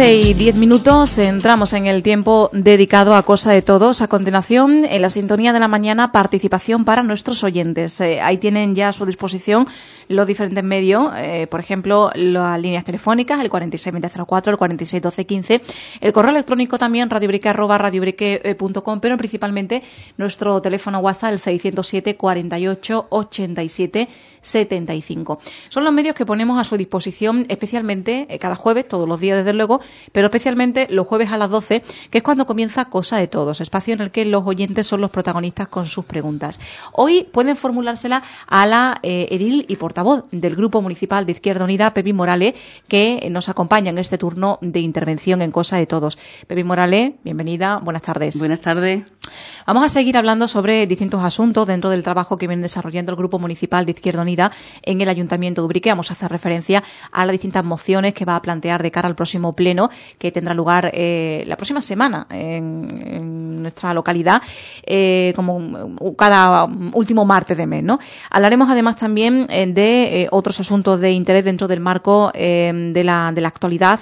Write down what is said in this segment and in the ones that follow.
12 y 10 minutos, entramos en el tiempo dedicado a Cosa de Todos. A continuación, en la sintonía de la mañana, participación para nuestros oyentes. Eh, ahí tienen ya a su disposición los diferentes medios, eh, por ejemplo, las líneas telefónicas, el 462004, el 461215, el correo electrónico también, radiobrique.com, pero principalmente nuestro teléfono WhatsApp, el 607 48 87 75. Son los medios que ponemos a su disposición especialmente eh, cada jueves, todos los días desde luego, pero especialmente los jueves a las 12, que es cuando comienza Cosa de Todos, espacio en el que los oyentes son los protagonistas con sus preguntas. Hoy pueden formulársela a la eh, edil y portavoz del Grupo Municipal de Izquierda Unida, Pepi Morales, que nos acompaña en este turno de intervención en Cosa de Todos. Pepi Morales, bienvenida, buenas tardes. Buenas tardes. Vamos a seguir hablando sobre distintos asuntos dentro del trabajo que viene desarrollando el Grupo Municipal de Izquierda Unida en el Ayuntamiento de Ubrique. Vamos a hacer referencia a las distintas mociones que va a plantear de cara al próximo pleno que tendrá lugar eh, la próxima semana en, nuestra localidad, eh, como cada último martes de mes. ¿no? Hablaremos además también eh, de otros asuntos de interés dentro del marco de, la, de la actualidad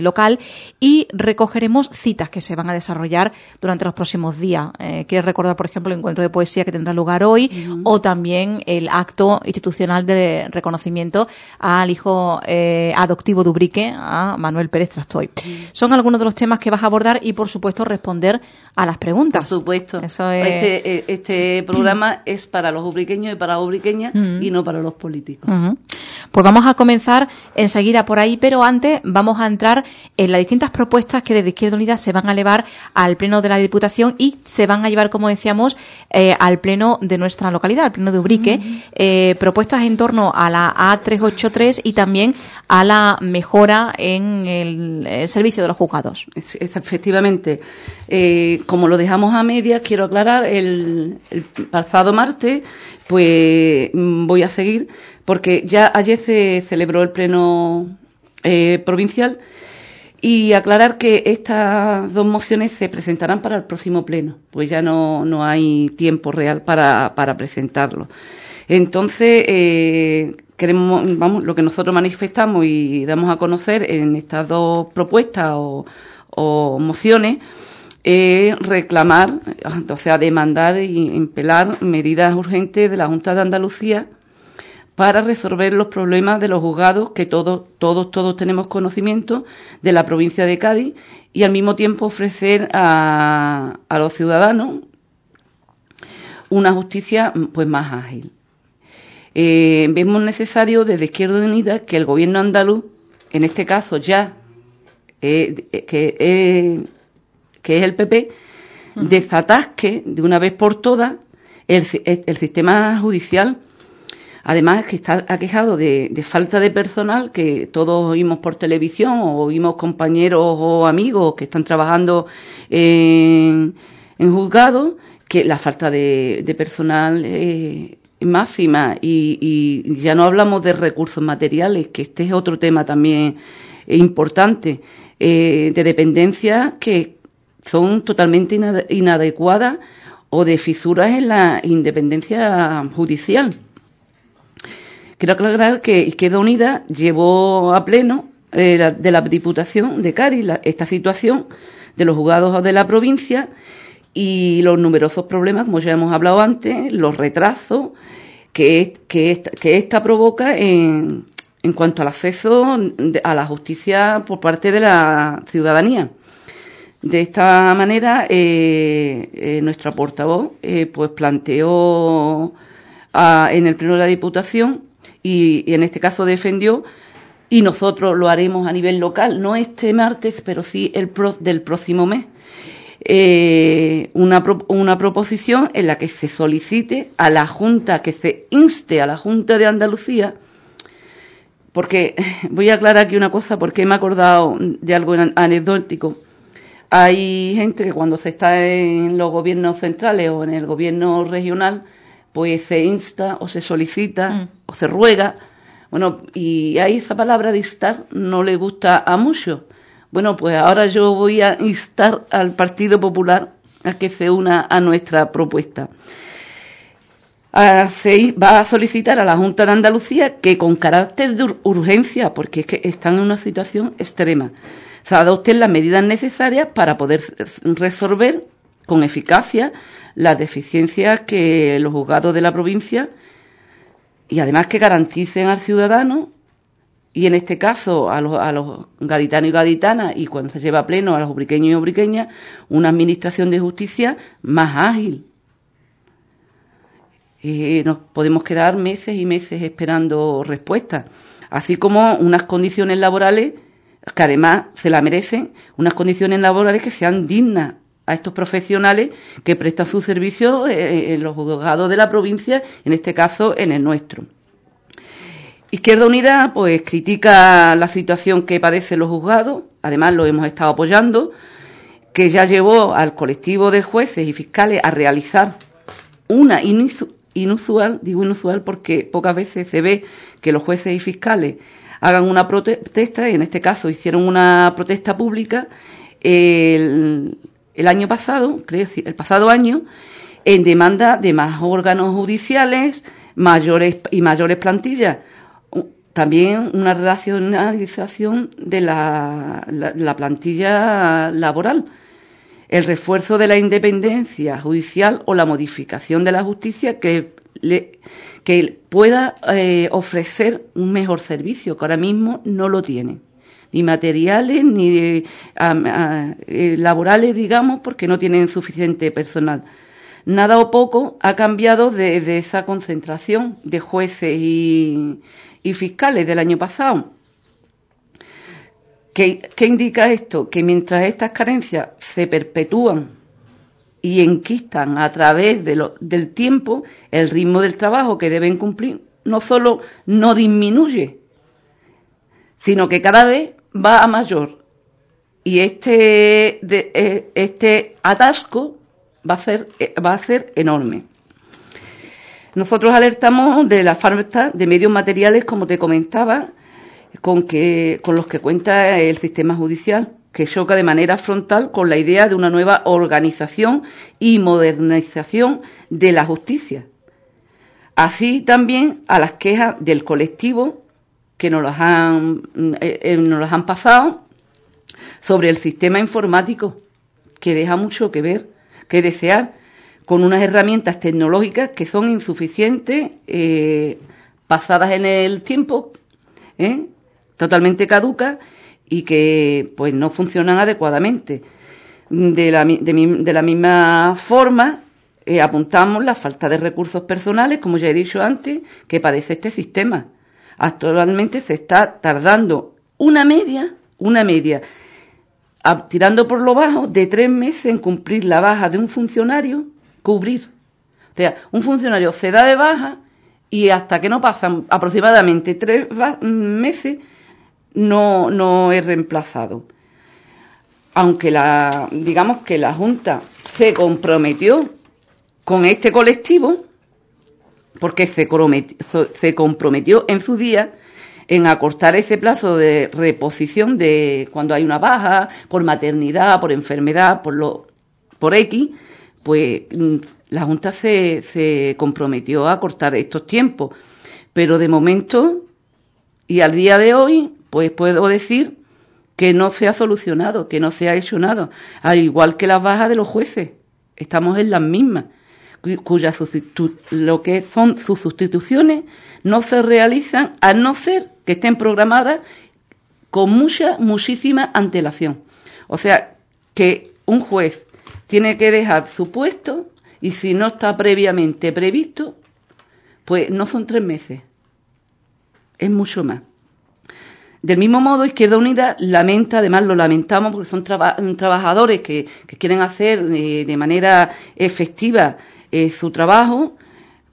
local y recogeremos citas que se van a desarrollar durante los próximos días. Quiero recordar, por ejemplo, el encuentro de poesía que tendrá lugar hoy o también el acto institucional de reconocimiento al hijo adoptivo de Ubrique, a Manuel Pérez Trastoy. Son algunos de los temas que vas a abordar y, por supuesto, responder a las preguntas. Por supuesto. este, eh, este, programa es para los ubriqueños y para las ubriqueñas y no para los políticos. Pues vamos a comenzar enseguida por ahí, pero antes vamos a entrar en las distintas propuestas que desde Izquierda Unida se van a elevar al Pleno de la Diputación y se van a llevar, como decíamos, eh, al Pleno de nuestra localidad, al Pleno de Ubrique, eh, propuestas en torno a la A383 y también a la mejora en el, servicio de los juzgados. Efectivamente. Eh, como lo dejamos a medias, quiero aclarar, el, pasado martes, pues mm, voy a seguir, porque ya ayer se celebró el pleno eh, provincial y aclarar que estas dos mociones se presentarán para el próximo pleno, pues ya no, no hay tiempo real para, para presentarlo. Entonces, eh, queremos, vamos, lo que nosotros manifestamos y damos a conocer en estas dos propuestas o, mociones es reclamar, o sea, demandar y empelar medidas urgentes de la Junta de Andalucía para resolver los problemas de los juzgados que todos, todos, todos tenemos conocimiento de la provincia de Cádiz y al mismo tiempo ofrecer a, a los ciudadanos una justicia pues más ágil eh, vemos necesario desde Izquierda Unida que el gobierno andaluz, en este caso ya, eh, que, eh, que es el PP, desatasque de una vez por todas el, el sistema judicial. Además, que está aquejado de, de, falta de personal, que todos oímos por televisión o oímos compañeros o amigos que están trabajando en, en juzgados, que la falta de, de personal eh, máxima y, ya no hablamos de recursos materiales, que este es otro tema también importante, eh, de dependencias que son totalmente inadecuadas o de fisuras en la independencia judicial. Quiero aclarar que Izquierda Unida llevó a pleno eh, de la Diputación de Cádiz esta situación de los juzgados de la provincia y los numerosos problemas, como ya hemos hablado antes, los retrasos que, que, esta provoca en, en cuanto al acceso a la justicia por parte de la ciudadanía. De esta manera, eh, eh, nuestra portavoz eh, pues planteó en el pleno de la Diputación y, y, en este caso defendió y nosotros lo haremos a nivel local, no este martes, pero sí el pro, del próximo mes eh, una, una proposición en la que se solicite a la Junta, que se inste a la Junta de Andalucía, porque voy a aclarar aquí una cosa, porque me he acordado de algo anecdótico. Hay gente que cuando se está en los gobiernos centrales o en el gobierno regional, pues se insta o se solicita mm. o se ruega. Bueno, y ahí esa palabra de instar no le gusta a muchos. Bueno, pues ahora yo voy a instar al Partido Popular a que se una a nuestra propuesta. va a solicitar a la Junta de Andalucía que con carácter de urgencia, porque es que están en una situación extrema, se adopten las medidas necesarias para poder resolver con eficacia las deficiencias que los juzgados de la provincia y además que garanticen al ciudadano y en este caso a los, a los gaditanos y gaditanas y cuando se lleva a pleno a los ubriqueños y ubriqueñas una administración de justicia más ágil. Eh, nos podemos quedar meses y meses esperando respuestas, así como unas condiciones laborales que además se la merecen, unas condiciones laborales que sean dignas a estos profesionales que prestan su servicio eh, en los juzgados de la provincia, en este caso en el nuestro. Izquierda Unida pues critica la situación que padecen los juzgados, además lo hemos estado apoyando, que ya llevó al colectivo de jueces y fiscales a realizar una inusual, digo inusual porque pocas veces se ve que los jueces y fiscales hagan una protesta, y en este caso hicieron una protesta pública el, el año pasado, creo, el pasado año, en demanda de más órganos judiciales mayores y mayores plantillas también una racionalización de la, la, plantilla laboral, el refuerzo de la independencia judicial o la modificación de la justicia que, que pueda eh, ofrecer un mejor servicio, que ahora mismo no lo tiene. Ni materiales, ni eh, laborales, digamos, porque no tienen suficiente personal. Nada o poco ha cambiado desde esa concentración de jueces y, y fiscales del año pasado. ¿Qué, indica esto? Que mientras estas carencias se perpetúan y enquistan a través de del tiempo, el ritmo del trabajo que deben cumplir no solo no disminuye, sino que cada vez va a mayor. Y este, e, este atasco va a, ser, va a ser enorme. Nosotros alertamos de la falta de medios materiales, como te comentaba, con, que, con los que cuenta el sistema judicial, que choca de manera frontal con la idea de una nueva organización y modernización de la justicia. Así también a las quejas del colectivo que nos las han, eh, eh, nos las han pasado sobre el sistema informático, que deja mucho que ver, que desear, con unas herramientas tecnológicas que son insuficientes, eh, pasadas en el tiempo, ¿eh? totalmente caducas y que pues no funcionan adecuadamente. De la, misma forma, eh, apuntamos la falta de recursos personales, como ya he dicho antes, que padece este sistema. Actualmente se está tardando una media, una media, tirando por lo bajo, de tres meses en cumplir la baja de un funcionario cubrir. O sea, un funcionario se da de baja y hasta que no pasan aproximadamente tres meses no, no es reemplazado. Aunque la, digamos que la Junta se comprometió con este colectivo, porque se se comprometió en su día en acortar ese plazo de reposición de cuando hay una baja por maternidad, por enfermedad, por lo por X, pues mm, la Junta se, se comprometió a cortar estos tiempos. Pero de momento, y al día de hoy, pues puedo decir que no se ha solucionado, que no se ha hecho nada, al igual que las bajas de los jueces. Estamos en las mismas, cuya lo que son sus sustituciones no se realizan a no ser que estén programadas con mucha, muchísima antelación. O sea, que un juez tiene que dejar su puesto y si no está previamente previsto, pues no son tres meses, es mucho más. Del mismo modo, Izquierda Unida lamenta, además lo lamentamos porque son trabajadores que, quieren hacer eh, de manera efectiva eh, su trabajo,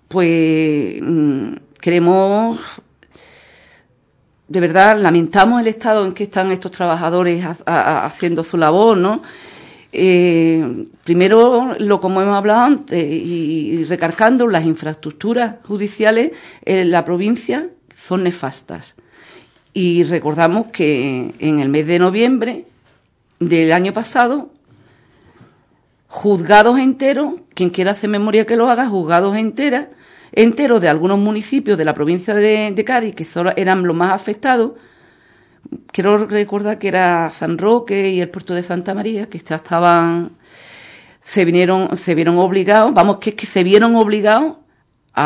pues mm, queremos, de verdad, lamentamos el estado en que están estos trabajadores haciendo su labor, ¿no? Eh, primero, lo como hemos hablado antes, y, recargando, las infraestructuras judiciales en la provincia son nefastas. Y recordamos que en el mes de noviembre del año pasado, juzgados enteros, quien quiera hacer memoria que lo haga, juzgados enteras, enteros de algunos municipios de la provincia de, de Cádiz, que eran los más afectados, quiero recordar que era San Roque y el puerto de Santa María, que estaban, se vinieron, se vieron obligados, vamos, que es que se vieron obligados a,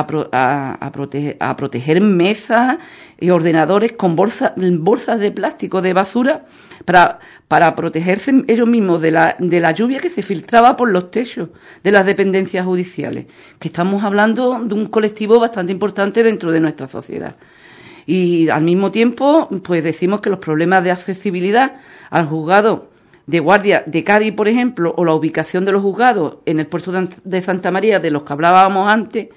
a, proteger, a proteger mesas y ordenadores con bolsas, bolsas de plástico de basura para, para protegerse ellos mismos de la, de la lluvia que se filtraba por los techos de las dependencias judiciales, que estamos hablando de un colectivo bastante importante dentro de nuestra sociedad. Y al mismo tiempo, pues decimos que los problemas de accesibilidad al juzgado de guardia de Cádiz, por ejemplo, o la ubicación de los juzgados en el puerto de Santa María, de los que hablábamos antes,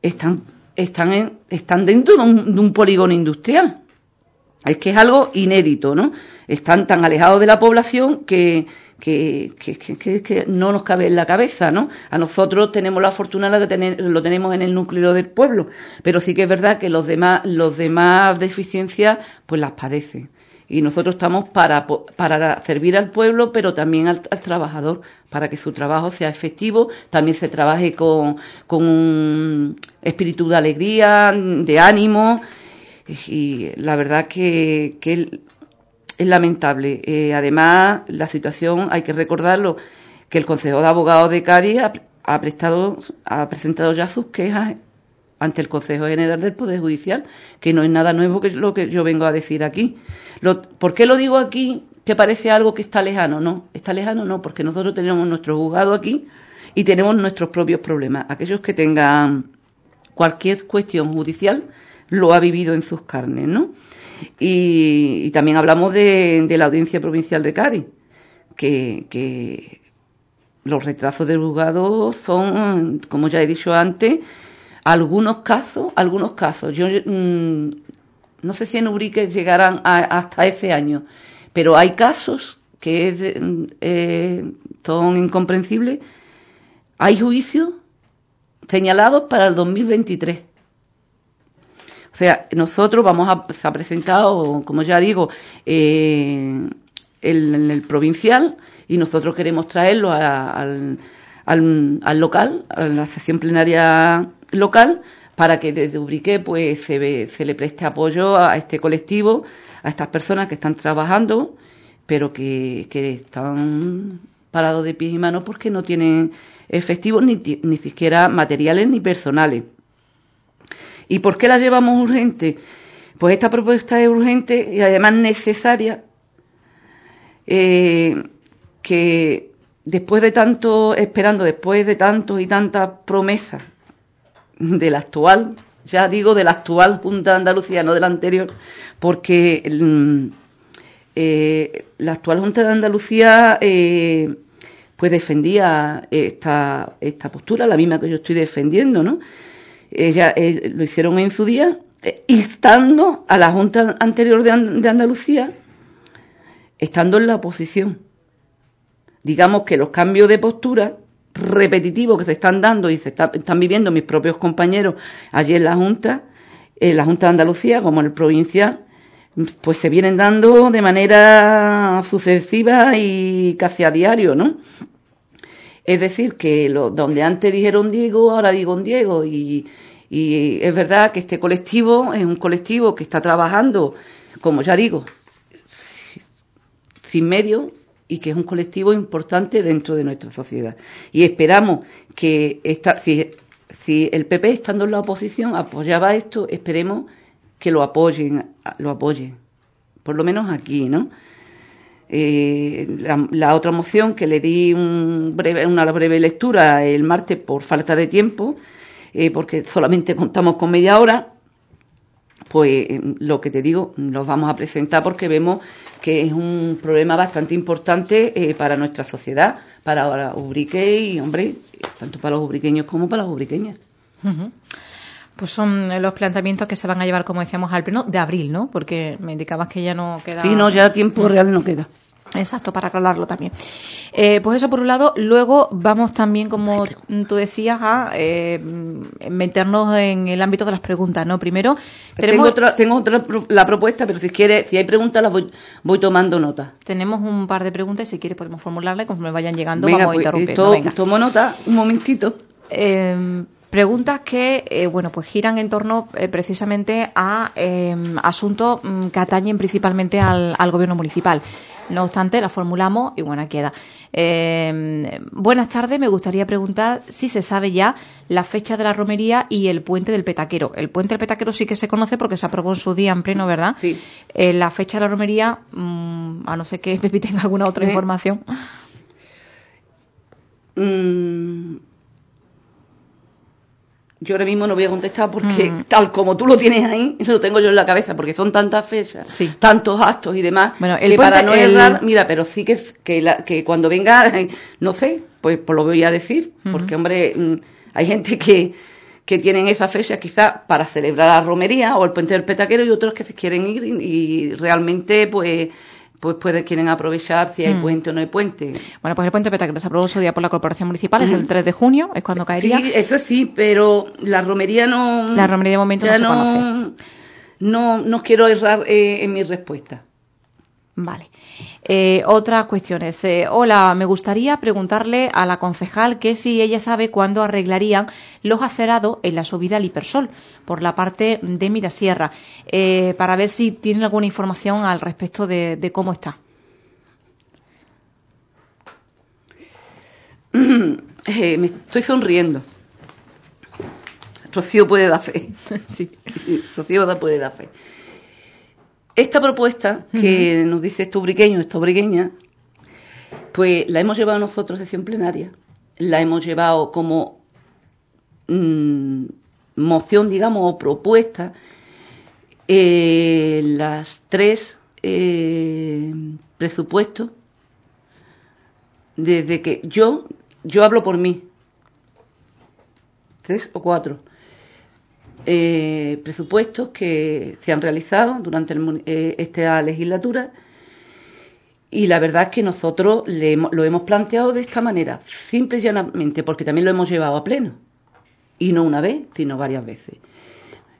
están, están, están dentro de un, polígono industrial. Es que es algo inédito, ¿no? Están tan alejados de la población que, que, que, no nos cabe en la cabeza, ¿no? A nosotros tenemos la fortuna de que lo tenemos en el núcleo del pueblo, pero sí que es verdad que los demás, los demás deficiencias, pues las padecen. Y nosotros estamos para, para servir al pueblo, pero también al, trabajador, para que su trabajo sea efectivo, también se trabaje con, con un espíritu de alegría, de ánimo. Y la verdad que, que es lamentable. Eh, además, la situación, hay que recordarlo, que el Consejo de Abogados de Cádiz ha, prestado, ha presentado ya sus quejas ante el Consejo General del Poder Judicial, que no es nada nuevo que lo que yo vengo a decir aquí. ¿Por qué lo digo aquí? Que parece algo que está lejano, no, está lejano no, porque nosotros tenemos nuestro juzgado aquí y tenemos nuestros propios problemas. Aquellos que tengan cualquier cuestión judicial lo ha vivido en sus carnes, ¿no? Y, también hablamos de, la Audiencia Provincial de Cádiz, que, los retrasos del juzgado son, como ya he dicho antes, algunos casos, algunos casos. Yo mm, no sé si en Ubrique llegarán hasta ese año, pero hay casos que eh, son incomprensibles. Hay juicios señalados para el 2023. O sea, nosotros vamos a, presentar, como ya digo, eh, el, provincial y nosotros queremos traerlo al, al, local, a la sesión plenaria local, para que desde Ubrique pues, se, se le preste apoyo a este colectivo, a estas personas que están trabajando, pero que, que están parados de pies y manos porque no tienen efectivos ni, ni siquiera materiales ni personales. ¿Y por qué la llevamos urgente? Pues esta propuesta es urgente y además necesaria, eh, que después de tanto, esperando, después de tantos y tantas promesas de la actual, ya digo de la actual Junta de Andalucía, no de la anterior, porque eh, la actual Junta de Andalucía eh, pues defendía esta, esta postura, la misma que yo estoy defendiendo, ¿no? Ella, eh, lo hicieron en su día, eh, instando a la Junta anterior de, Andalucía, estando en la oposición. Digamos que los cambios de postura repetitivos que se están dando y se están viviendo mis propios compañeros allí en la Junta, en la Junta de Andalucía como en el provincial, pues se vienen dando de manera sucesiva y casi a diario, ¿no? Es decir, que lo, donde antes dijeron Diego, ahora digo Diego. Y, y es verdad que este colectivo es un colectivo que está trabajando, como ya digo, sin medio y que es un colectivo importante dentro de nuestra sociedad. Y esperamos que esta, si, si el PP estando en la oposición apoyaba esto, esperemos que lo apoyen, lo apoyen, por lo menos aquí, ¿no? Eh, la, otra moción que le di un breve, una breve lectura el martes por falta de tiempo, eh, porque solamente contamos con media hora, pues lo que te digo, nos vamos a presentar porque vemos que es un problema bastante importante eh, para nuestra sociedad, para Ubrique y, hombre, tanto para los ubriqueños como para las ubriqueñas. Pues son los planteamientos que se van a llevar, como decíamos, al pleno de abril, ¿no? Porque me indicabas que ya no queda. Sí, no, ya tiempo real no queda. Exacto, para aclararlo también. Eh, pues eso por un lado. Luego vamos también, como tú decías, a eh, meternos en el ámbito de las preguntas, ¿no? Primero, tenemos... Tengo otra, tengo otra la propuesta, pero si quieres, si hay preguntas, las voy, voy tomando nota. Tenemos un par de preguntas y si quieres podemos formularlas y conforme vayan llegando vamos a pues, interrumpir. tomo nota, un momentito. Eh, Preguntas que, eh, bueno, pues giran en torno eh, precisamente a asuntos mm, que atañen principalmente al, al gobierno municipal. No obstante, la formulamos y bueno, queda. Eh, buenas tardes, me gustaría preguntar si se sabe ya la fecha de la romería y el puente del Petaquero. El puente del Petaquero sí que se conoce porque se aprobó en su día en pleno, ¿verdad? Sí. Eh, la fecha de la romería, mm, a no ser que Pepi tenga alguna otra información. Mm, yo ahora mismo no voy a contestar porque mm. tal como tú lo tienes ahí, eso lo tengo yo en la cabeza, porque son tantas fechas, tantos actos y demás, bueno, el que para no errar, mira, pero sí que, que, que cuando venga, no sé, pues, pues lo voy a decir, porque hombre, mm, hay gente que, que tienen esa fecha quizás para celebrar la romería o el puente del petaquero y otros que se quieren ir y realmente pues pues puede, quieren aprovechar si hay mm. puente o no hay puente. Bueno, pues el puente Peta que se aprobó su día por la Corporación Municipal es el 3 de junio, es cuando caería. Sí, eso sí, pero la romería no... La romería de momento no se conoce. No, no quiero errar eh, en mi respuesta. Vale. Eh, otras cuestiones. Eh, hola, me gustaría preguntarle a la concejal que si ella sabe cuándo arreglarían los acerados en la subida al hipersol por la parte de Mirasierra, eh, para ver si tienen alguna información al respecto de, cómo está. me estoy sonriendo. Rocío puede dar fe. sí. Rocío puede dar fe. Esta propuesta que nos dice esto briqueño, esto briqueña, pues la hemos llevado nosotros sesión plenaria, la hemos llevado como mm, moción, digamos, o propuesta, eh, las tres eh, presupuestos, desde que yo, yo hablo por mí, tres o cuatro, eh, presupuestos que se han realizado durante eh, esta legislatura y la verdad es que nosotros lo hemos planteado de esta manera, simple y llanamente, porque también lo hemos llevado a pleno. Y no una vez, sino varias veces.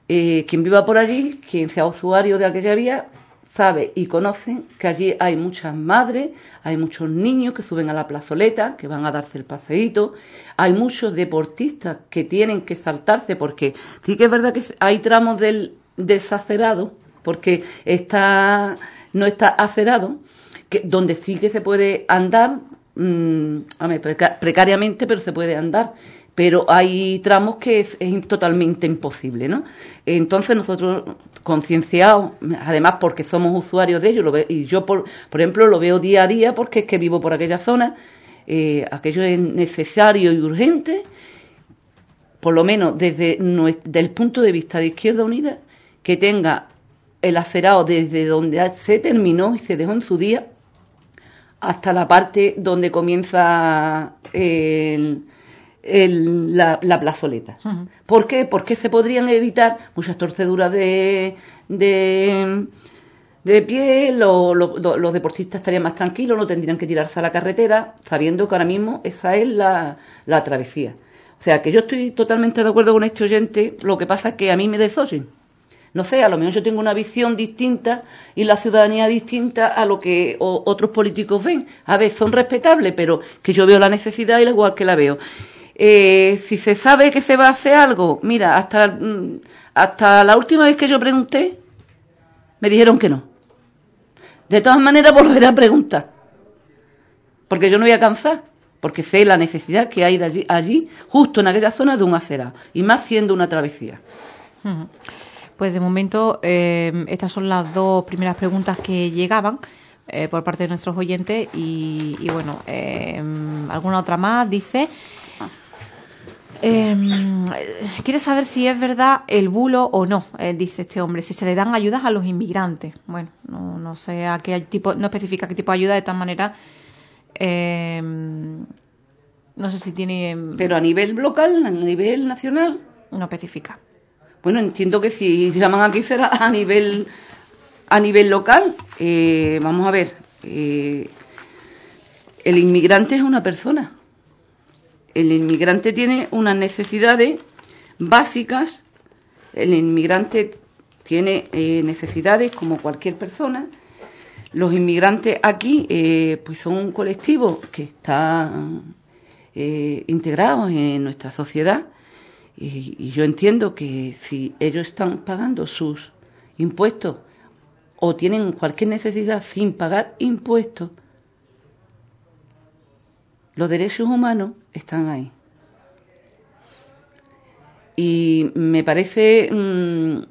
Eh, quien viva por allí, quien sea usuario de aquella vía, sabe y conoce que allí hay muchas madres, hay muchos niños que suben a la plazoleta, que van a darse el paseíto, hay muchos deportistas que tienen que saltarse porque sí que es verdad que hay tramos del desacerado, porque está no está acerado, que, donde sí que se puede andar, mmm, precariamente, pero se puede andar pero hay tramos que es, totalmente imposible, ¿no? Entonces nosotros, concienciados, además porque somos usuarios de ello, lo y yo, por, ejemplo, lo veo día a día porque es que vivo por aquella zona, eh, aquello es necesario y urgente, por lo menos desde el punto de vista de Izquierda Unida, que tenga el acerado desde donde se terminó y se dejó en su día hasta la parte donde comienza el la, plazoleta. ¿Por qué? Porque se podrían evitar muchas torceduras de, de, de pie, los deportistas estarían más tranquilos, no tendrían que tirarse a la carretera, sabiendo que ahora mismo esa es la, la travesía. O sea, que yo estoy totalmente de acuerdo con este oyente, lo que pasa es que a mí me desoyen. No sé, a lo mejor yo tengo una visión distinta y la ciudadanía distinta a lo que otros políticos ven. A ver, son respetables, pero que yo veo la necesidad y igual que la veo. Eh, si se sabe que se va a hacer algo, mira, hasta, mm, hasta la última vez que yo pregunté, me dijeron que no. De todas maneras, volveré a preguntar. Porque yo no voy a cansar. Porque sé la necesidad que hay de allí, allí justo en aquella zona, de un acerado. Y más siendo una travesía. Pues de momento, eh, estas son las dos primeras preguntas que llegaban. Eh, por parte de nuestros oyentes y, y bueno, alguna otra más dice eh, quiere saber si es verdad el bulo o no, eh, dice este hombre, si se le dan ayudas a los inmigrantes. Bueno, no, no sé a qué tipo, no especifica qué tipo de ayuda, de tal manera. Eh, no sé si tiene. Pero a nivel local, a nivel nacional. No especifica. Bueno, entiendo que si llaman aquí será a nivel a nivel local. Eh, vamos a ver. Eh, el inmigrante es una persona el inmigrante tiene unas necesidades básicas, el inmigrante tiene eh, necesidades como cualquier persona. Los inmigrantes aquí eh, pues son un colectivo que está eh, integrado en nuestra sociedad y, yo entiendo que si ellos están pagando sus impuestos o tienen cualquier necesidad sin pagar impuestos, los derechos humanos están ahí. Y me parece mm,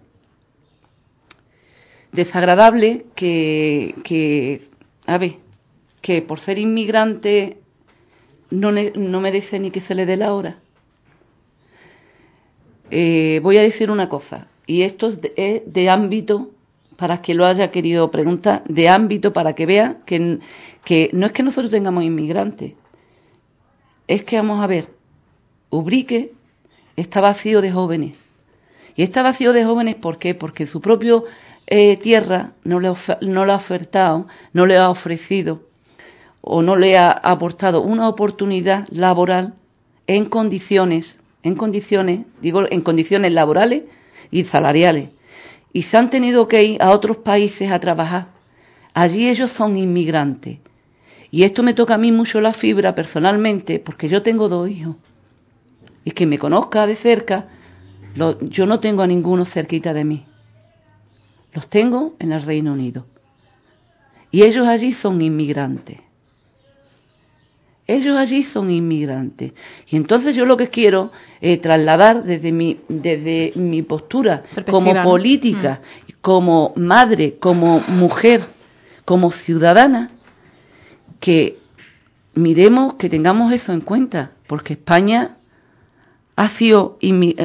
desagradable que, que, a ver, que por ser inmigrante no, no merece ni que se le dé la hora. Eh, voy a decir una cosa, y esto es de, ámbito, para que lo haya querido preguntar, de ámbito para que vea que, que no es que nosotros tengamos inmigrantes, es que vamos a ver, Ubrique está vacío de jóvenes. Y está vacío de jóvenes. Porque su propio eh, tierra no le, no le ha ofertado, no le ha ofrecido o no le ha aportado una oportunidad laboral en condiciones, en condiciones, digo, en condiciones laborales y salariales. Y se han tenido que ir a otros países a trabajar. Allí ellos son inmigrantes. Y esto me toca a mí mucho la fibra personalmente, porque yo tengo dos hijos. Y que me conozca de cerca, yo no tengo a ninguno cerquita de mí. Los tengo en el Reino Unido. Y ellos allí son inmigrantes. Ellos allí son inmigrantes. Y entonces yo lo que quiero trasladar desde mi, desde mi postura como política, mm. como madre, como mujer, como ciudadana, que miremos, que tengamos eso en cuenta, porque España ha sido,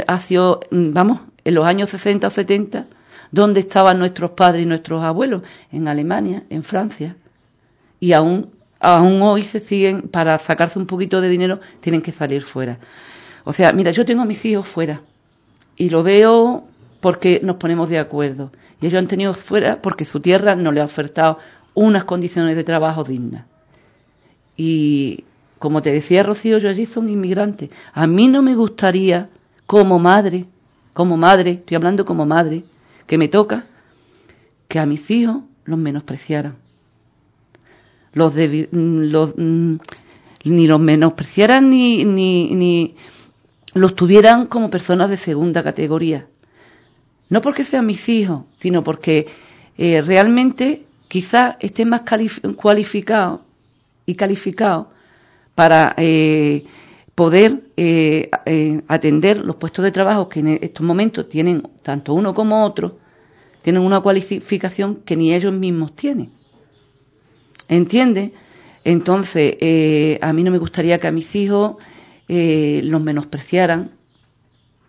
ha sido vamos, en los años 60 o 70, donde estaban nuestros padres y nuestros abuelos, en Alemania, en Francia, y aún aún hoy se siguen, para sacarse un poquito de dinero, tienen que salir fuera. O sea, mira, yo tengo a mis hijos fuera y lo veo porque nos ponemos de acuerdo. Y ellos han tenido fuera porque su tierra no le ha ofertado unas condiciones de trabajo dignas. Y como te decía Rocío, yo allí son inmigrantes. A mí no me gustaría, como madre, como madre, estoy hablando como madre, que me toca, que a mis hijos los menospreciaran los, los mm, ni los menospreciaran ni, ni, ni los tuvieran como personas de segunda categoría. No porque sean mis hijos, sino porque eh, realmente quizás estén más cualificados y calificados para eh, poder eh, atender los puestos de trabajo que en estos momentos tienen tanto uno como otro, tienen una cualificación que ni ellos mismos tienen. ¿Entiende? Entonces, eh, a mí no me gustaría que a mis hijos eh, los menospreciaran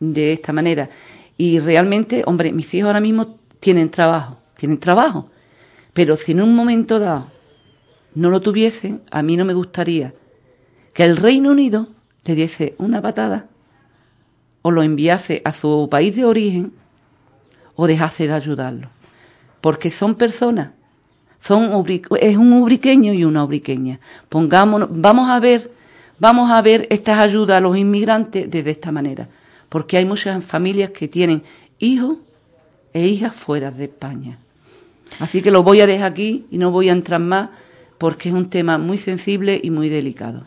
de esta manera. Y realmente, hombre, mis hijos ahora mismo tienen trabajo, tienen trabajo. Pero si en un momento dado no lo tuviesen, a mí no me gustaría que el Reino Unido le diese una patada o lo enviase a su país de origen o dejase de ayudarlo. Porque son personas son es un ubriqueño y una ubriqueña. Pongámonos, vamos a ver, vamos a ver estas ayudas a los inmigrantes desde esta manera, porque hay muchas familias que tienen hijos e hijas fuera de España. Así que lo voy a dejar aquí y no voy a entrar más porque es un tema muy sensible y muy delicado.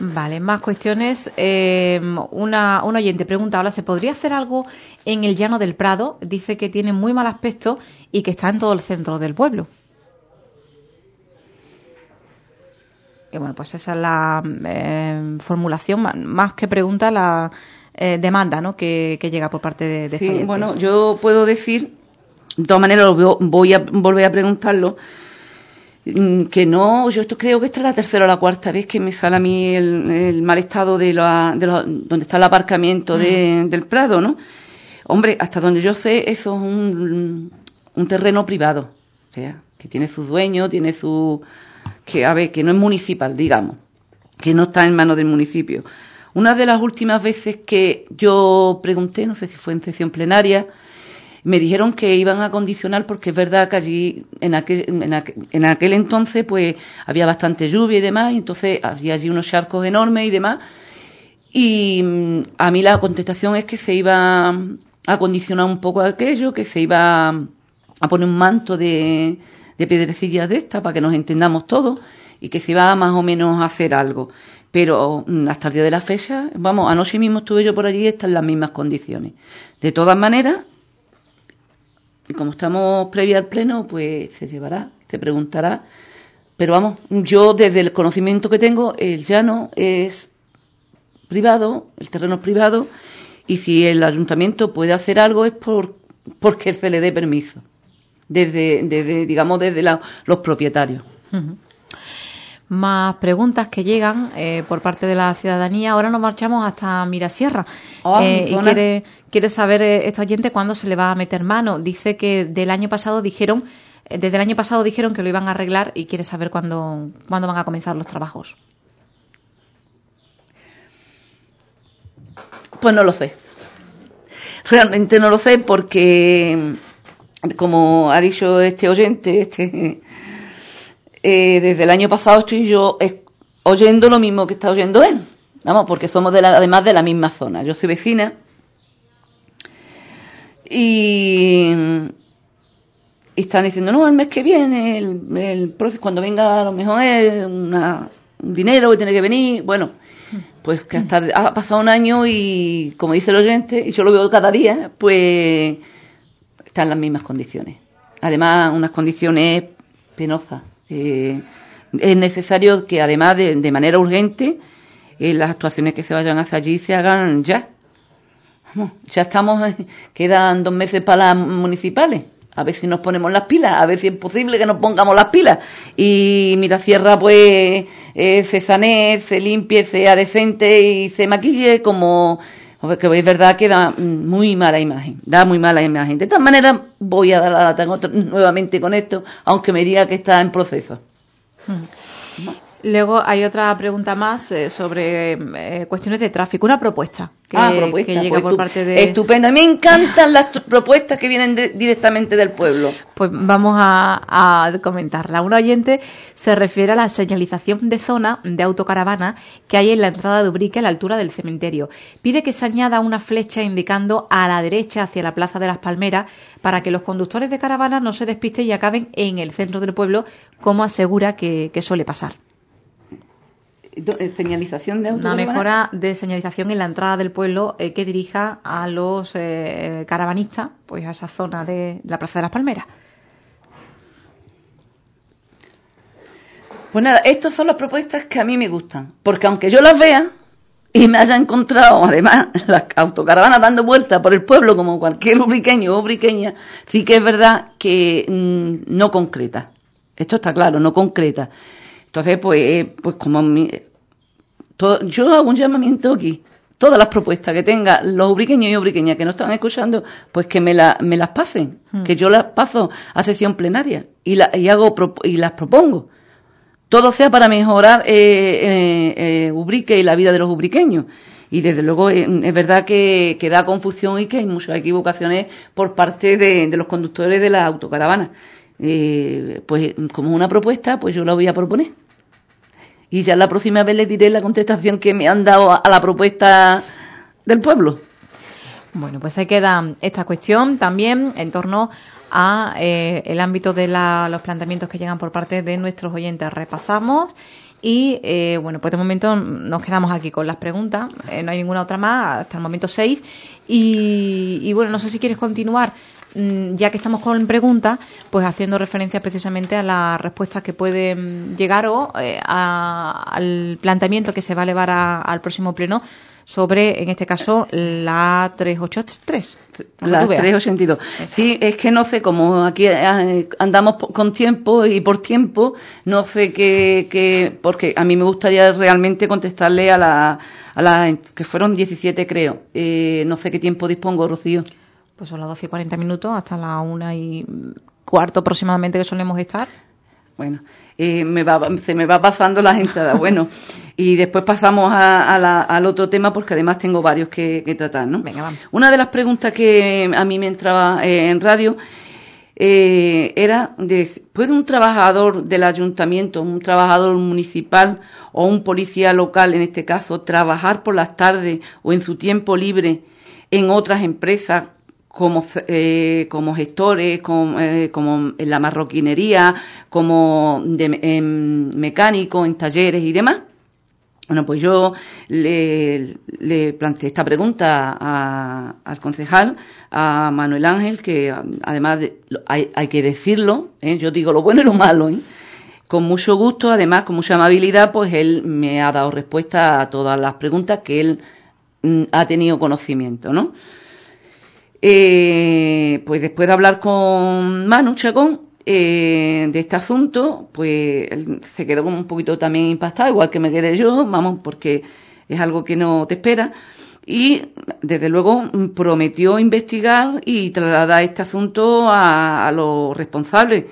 Vale, más cuestiones. Eh, una, un oyente pregunta, ahora, ¿se podría hacer algo en el llano del Prado? Dice que tiene muy mal aspecto y que está en todo el centro del pueblo. que bueno, pues esa es la eh, formulación, más que pregunta, la eh, demanda ¿no? que, llega por parte de, de Sí, bueno, yo puedo decir, de todas maneras voy a volver a preguntarlo, que no, yo esto creo que esta es la tercera o la cuarta vez que me sale a mí el, mal estado de, la, de donde está el aparcamiento del Prado, ¿no? Hombre, hasta donde yo sé, eso es un, un terreno privado, o sea, que tiene su dueño, tiene su que, a ver, que no es municipal, digamos, que no está en manos del municipio. Una de las últimas veces que yo pregunté, no sé si fue en sesión plenaria, me dijeron que iban a condicionar porque es verdad que allí, en aquel, en aquel, entonces, pues había bastante lluvia y demás, y entonces había allí unos charcos enormes y demás. Y mm, a mí la contestación es que se iba a condicionar un poco aquello, que se iba a poner un manto de, de piedrecillas de esta para que nos entendamos todos y que se va más o menos a hacer algo. pero mm, hasta el día de la fecha, vamos, anoche mismo estuve yo por allí y están las mismas condiciones. De todas maneras, y como estamos previa al pleno, pues se llevará, se preguntará. Pero vamos, yo desde el conocimiento que tengo, el llano es privado, el terreno es privado, y si el ayuntamiento puede hacer algo es por, porque se le dé permiso, desde, desde digamos, desde los propietarios más preguntas que llegan eh, por parte de la ciudadanía. Ahora nos marchamos hasta Mirasierra. Oh, eh, y quiere, quiere saber eh, este oyente cuándo se le va a meter mano. Dice que del año pasado dijeron, desde el año pasado dijeron que lo iban a arreglar y quiere saber cuándo, cuándo van a comenzar los trabajos. Pues no lo sé. Realmente no lo sé porque, como ha dicho este oyente, este eh, desde el año pasado estoy yo oyendo lo mismo que está oyendo él. Vamos, porque somos de la, además de la misma zona. Yo soy vecina. Y, están diciendo, no, el mes que viene, el, el cuando venga a lo mejor es una, un dinero que tiene que venir. Bueno, pues que hasta ha pasado un año y, como dice el oyente, y yo lo veo cada día, pues están las mismas condiciones. Además, unas condiciones penosas. Eh, es necesario que además de, manera urgente eh, las actuaciones que se vayan hacia allí se hagan ya. ya estamos, eh, quedan dos meses para las municipales. A ver si nos ponemos las pilas, a ver si es posible que nos pongamos las pilas. Y mira, cierra pues se sane, se limpie, sea decente y se maquille como que es verdad que da muy mala imagen, da muy mala imagen. De todas maneras, voy a dar la data nuevamente con esto, aunque me diga que está en proceso. Hmm. Luego hay otra pregunta más eh, sobre eh, cuestiones de tráfico, una propuesta que, ah, propuesta. llega pues por parte de... Estupendo, me encantan las propuestas que vienen directamente del pueblo. Pues vamos a, comentarla. Un oyente se refiere a la señalización de zona de autocaravana que hay en la entrada de Ubrique a la altura del cementerio. Pide que se añada una flecha indicando a la derecha hacia la Plaza de las Palmeras para que los conductores de caravana no se despisten y acaben en el centro del pueblo, como asegura que suele pasar. Eh, señalización de Una mejora de señalización en la entrada del pueblo eh, que dirija a los eh, caravanistas pues a esa zona de, la Plaza de las Palmeras. Pues nada, estas son las propuestas que a mí me gustan, porque aunque yo las vea y me haya encontrado además las autocaravanas dando vueltas por el pueblo como cualquier ubriqueño o ubriqueña, sí que es verdad que mm, no concreta. Esto está claro, no concreta. Entonces, pues, eh, pues como yo hago un llamamiento aquí. Todas las propuestas que tengan los ubriqueños y ubriqueñas que no están escuchando, pues que me, me las pasen, hmm. que yo las paso a sesión plenaria y, la, y, hago, y las propongo. Todo sea para mejorar eh, eh, eh, Ubrique y la vida de los ubriqueños. Y desde luego es verdad que, que, da confusión y que hay muchas equivocaciones por parte de, de los conductores de las autocaravanas. Eh, pues como una propuesta, pues yo la voy a proponer. Y ya la próxima vez le diré la contestación que me han dado a, la propuesta del pueblo. Bueno, pues ahí queda esta cuestión también en torno a eh, el ámbito de los planteamientos que llegan por parte de nuestros oyentes. Repasamos y eh, bueno, pues de momento nos quedamos aquí con las preguntas. no hay ninguna otra más, hasta el momento seis. Y, y bueno, no sé si quieres continuar ya que estamos con preguntas, pues haciendo referencia precisamente a las respuestas que pueden llegar o eh, al planteamiento que se va a elevar al próximo pleno sobre, en este caso, la 383. La 382. Sí, es que no sé, como aquí eh, andamos con tiempo y por tiempo, no sé qué, porque a mí me gustaría realmente contestarle a la, a la que fueron 17 creo. Eh, no sé qué tiempo dispongo, Rocío. Pues son las 12 y 40 minutos hasta la una y cuarto aproximadamente que solemos estar. Bueno, eh, me va, se me va pasando la entradas. Bueno, y después pasamos al otro tema porque además tengo varios que, tratar, ¿no? Venga, vamos. Una de las preguntas que a mí me entraba eh, en radio eh, era de, ¿puede un trabajador del ayuntamiento, un trabajador municipal o un policía local, en este caso, trabajar por las tardes o en su tiempo libre en otras empresas como, eh, como gestores, como, eh, como, en la marroquinería, como de, en mecánico, en talleres y demás. Bueno, pues yo le, planteé esta pregunta al concejal, a Manuel Ángel, que además hay, que decirlo, ¿eh? yo digo lo bueno y lo malo, ¿eh? con mucho gusto, además con mucha amabilidad, pues él me ha dado respuesta a todas las preguntas que él mm, ha tenido conocimiento, ¿no? Eh, pues después de hablar con Manu Chacón, eh, de este asunto, pues se quedó un poquito también impactado, igual que me quedé yo, vamos, porque es algo que no te espera. Y desde luego prometió investigar y trasladar este asunto a, los responsables.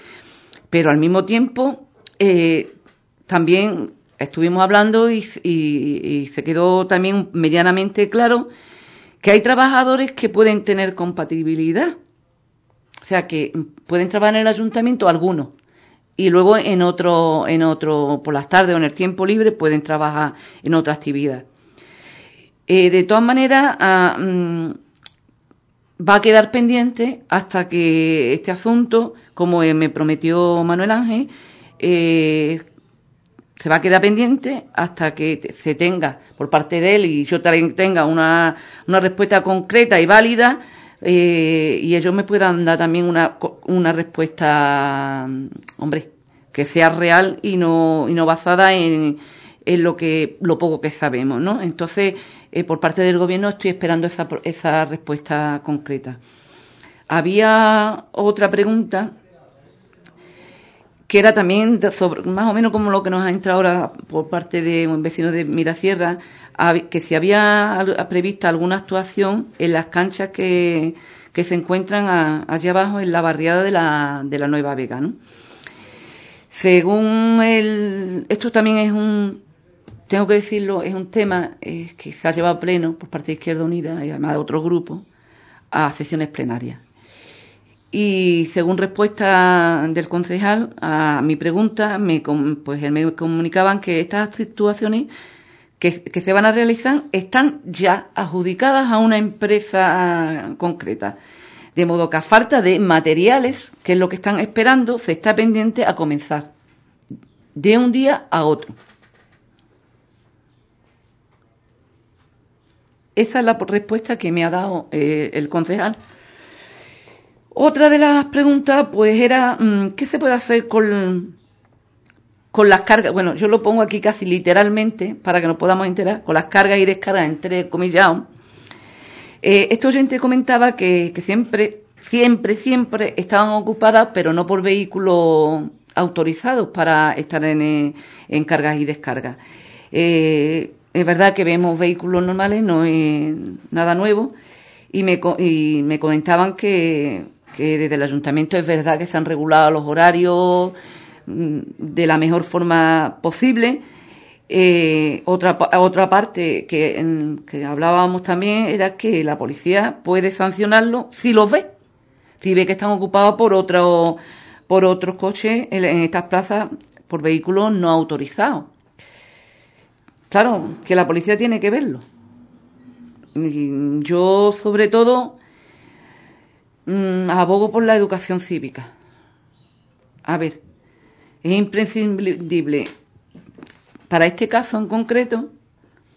Pero al mismo tiempo, eh, también estuvimos hablando y se quedó también medianamente claro que hay trabajadores que pueden tener compatibilidad o sea que pueden trabajar en el ayuntamiento algunos y luego en otro, en otro, por las tardes o en el tiempo libre pueden trabajar en otra actividad. Eh, de todas maneras, ah, mm, va a quedar pendiente hasta que este asunto, como me prometió Manuel Ángel, eh, se va a quedar pendiente hasta que se tenga por parte de él y yo tenga una, una respuesta concreta y válida eh, y ellos me puedan dar también una, una respuesta, hombre, que sea real y no, y no basada en, en lo que lo poco que sabemos, ¿no? Entonces, eh, por parte del gobierno estoy esperando esa, esa respuesta concreta. Había otra pregunta que era también más o menos como lo que nos ha entrado ahora por parte de un vecino de Mirasierra, que si había prevista alguna actuación en las canchas que, se encuentran allá abajo en la barriada de la, de la Nueva Vega. ¿no? Según el, esto también es un, tengo que decirlo, es un tema que se ha llevado pleno por parte de Izquierda Unida y además de otros grupos a sesiones plenarias. Y según respuesta del concejal a mi pregunta, me, pues me comunicaban que estas situaciones que, se van a realizar están ya adjudicadas a una empresa concreta. De modo que a falta de materiales, que es lo que están esperando, se está pendiente a comenzar de un día a otro. Esa es la respuesta que me ha dado eh, el concejal. Otra de las preguntas, pues, era mm, ¿qué se puede hacer con, con las cargas, bueno, yo lo pongo aquí casi literalmente para que nos podamos enterar, con las cargas y descargas entre comillas. Eh, este oyente comentaba que, siempre, siempre, siempre estaban ocupadas, pero no por vehículos autorizados para estar en, eh, en cargas y descargas. Eh, es verdad que vemos vehículos normales, no es nada nuevo, y me, y me comentaban que, desde el ayuntamiento es verdad que se han regulado los horarios, Mm, de la mejor forma posible. Eh, otra, otra parte que, hablábamos también era que la policía puede sancionarlo si los ve, si ve que están ocupados por otro, por otros coches en, estas plazas por vehículos no autorizados. Claro, que la policía tiene que verlo. yo, sobre todo, mm, abogo por la educación cívica. A ver, es imprescindible para este caso en concreto,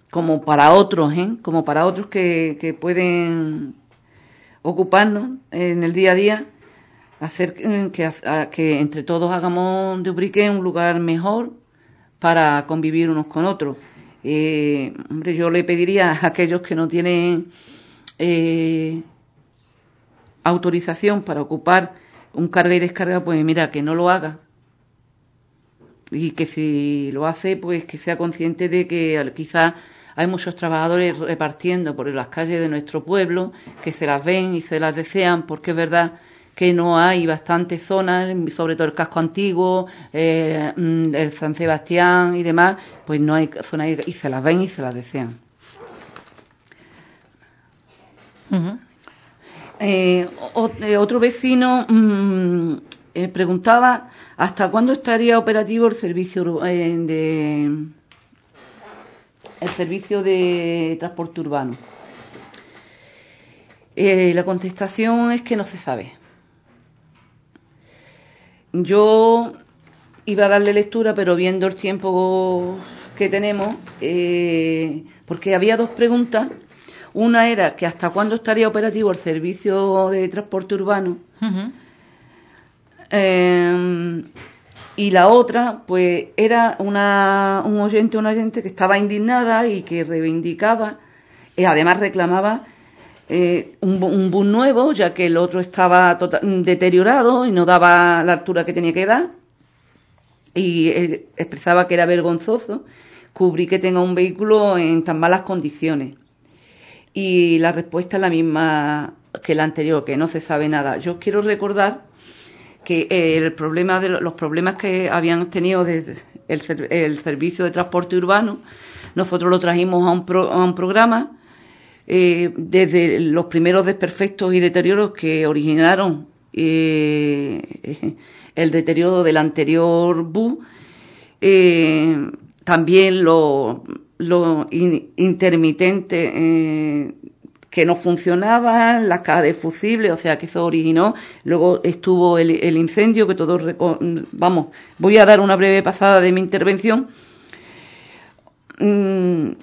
como para otros, ¿eh? como para otros que, que pueden ocuparnos en el día a día, hacer que, que entre todos hagamos de Ubrique un lugar mejor para convivir unos con otros. Eh, hombre, yo le pediría a aquellos que no tienen eh, autorización para ocupar un carga y descarga, pues mira, que no lo haga, y que si lo hace, pues que sea consciente de que quizás hay muchos trabajadores repartiendo por las calles de nuestro pueblo que se las ven y se las desean, porque es verdad que no hay bastantes zonas, sobre todo el casco antiguo, eh, mm, el San Sebastián y demás, pues no hay zonas y se las ven y se las desean. Eh, eh, otro vecino mm, preguntaba ¿Hasta cuándo estaría operativo el servicio eh, de el servicio de transporte urbano? Eh, la contestación es que no se sabe. Yo iba a darle lectura, pero viendo el tiempo que tenemos, eh, porque había dos preguntas. Una era que hasta cuándo estaría operativo el servicio de transporte urbano. Eh, y la otra, pues, era una, un oyente, un oyente que estaba indignada y que reivindicaba, y además reclamaba eh, un, un, bus nuevo, ya que el otro estaba tota-, deteriorado y no daba la altura que tenía que dar. Y expresaba que era vergonzoso cubrir que tenga un vehículo en tan malas condiciones. Y la respuesta es la misma que la anterior, que no se sabe nada. Yo quiero recordar que el problema de los problemas que habían tenido desde el, servicio de transporte urbano, nosotros lo trajimos a un, pro, a un programa eh, desde los primeros desperfectos y deterioros que originaron eh, el deterioro del anterior bus, eh, también lo, lo in, intermitente eh, que no funcionaban, las cajas de fusibles, o sea que eso originó. Luego estuvo el, incendio que todos, vamos, voy a dar una breve pasada de mi intervención. Mm,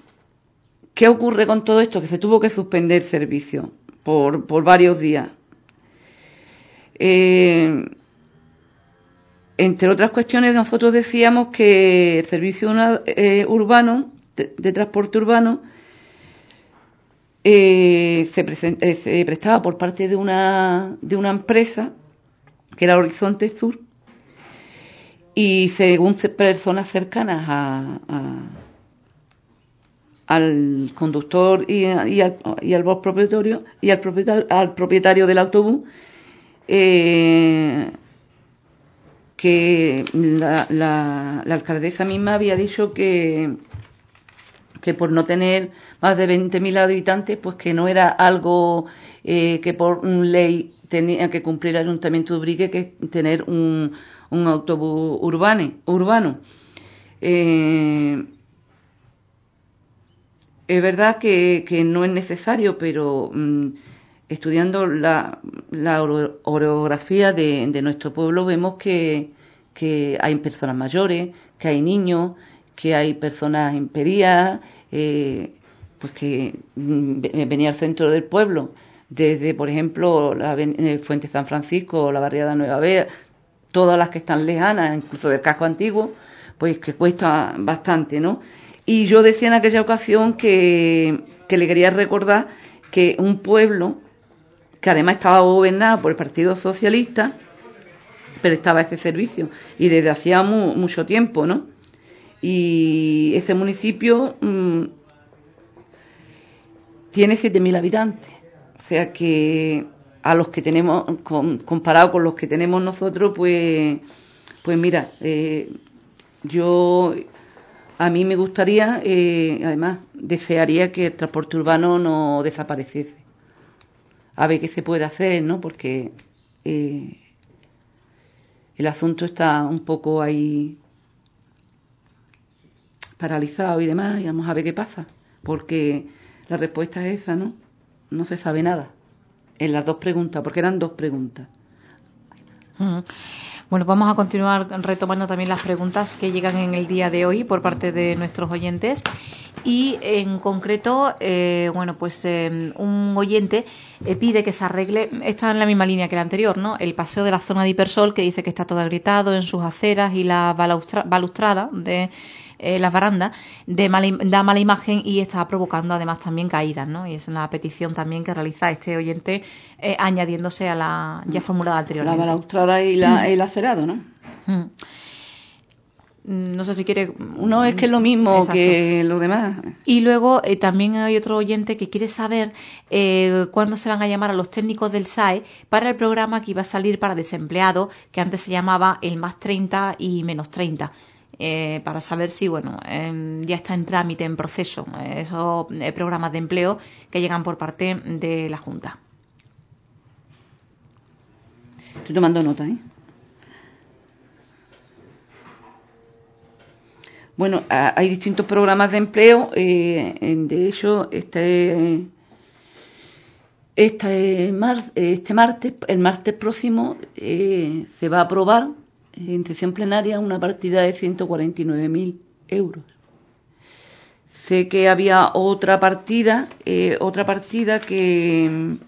¿Qué ocurre con todo esto? Que se tuvo que suspender servicio por, por varios días. Eh, entre otras cuestiones, nosotros decíamos que el servicio eh, urbano, de, transporte urbano, eh, se, present, eh, se, prestaba por parte de una, de una empresa, que era Horizonte Sur, y según personas cercanas a, al conductor y, y, al, y al propietario y al propietario, al propietario del autobús eh, que la, la, la, alcaldesa misma había dicho que que por no tener más de 20.000 habitantes, pues que no era algo eh, que por ley tenía que cumplir el Ayuntamiento de Ubrique, que tener un, un autobús urbane, urbano. Eh, es verdad que, que no es necesario, pero mmm, estudiando la, la orografía de, de, nuestro pueblo vemos que, que, hay personas mayores, que hay niños, que hay personas imperias, eh, pues que mmm, venía al centro del pueblo, desde, por ejemplo, la eh, Fuente San Francisco, la barriada Nueva Vega, todas las que están lejanas, incluso del casco antiguo, pues que cuesta bastante, ¿no? Y yo decía en aquella ocasión que, que le quería recordar que un pueblo que además estaba gobernado por el Partido Socialista, pero estaba ese servicio, y desde hacía mu mucho tiempo, ¿no? Y ese municipio mmm, tiene 7.000 habitantes, o sea que a los que tenemos, comparado con los que tenemos nosotros, pues, pues mira, eh, yo a mí me gustaría, eh, además, desearía que el transporte urbano no desapareciese. A ver qué se puede hacer, ¿no? Porque eh, el asunto está un poco ahí paralizado y demás, y vamos a ver qué pasa. Porque la respuesta es esa, ¿no? No se sabe nada. En las dos preguntas, porque eran dos preguntas. Bueno, vamos a continuar retomando también las preguntas que llegan en el día de hoy por parte de nuestros oyentes. Y en concreto, eh, bueno, pues eh, un oyente eh, pide que se arregle, está en la misma línea que la anterior, ¿no? El paseo de la zona de Hipersol, que dice que está todo agrietado en sus aceras y la balustra balustrada de eh, las barandas de mala, da mala imagen y está provocando además también caídas, ¿no? Y es una petición también que realiza este oyente eh, añadiéndose a la ya formulada anteriormente. La balaustrada y la, el acerado, ¿no? Mm. No sé si quiere. No, es que es lo mismo Exacto. que lo demás. Y luego eh, también hay otro oyente que quiere saber eh, cuándo se van a llamar a los técnicos del SAE para el programa que iba a salir para desempleados, que antes se llamaba el más 30 y menos 30 eh, para saber si bueno eh, ya está en trámite, en proceso, eh, esos programas de empleo que llegan por parte de la Junta. Estoy tomando nota, ¿eh? Bueno, hay distintos programas de empleo. Eh, de hecho, este, este, este martes, el martes próximo, eh, se va a aprobar en sesión plenaria una partida de 149.000 euros sé que había otra partida, eh, otra partida que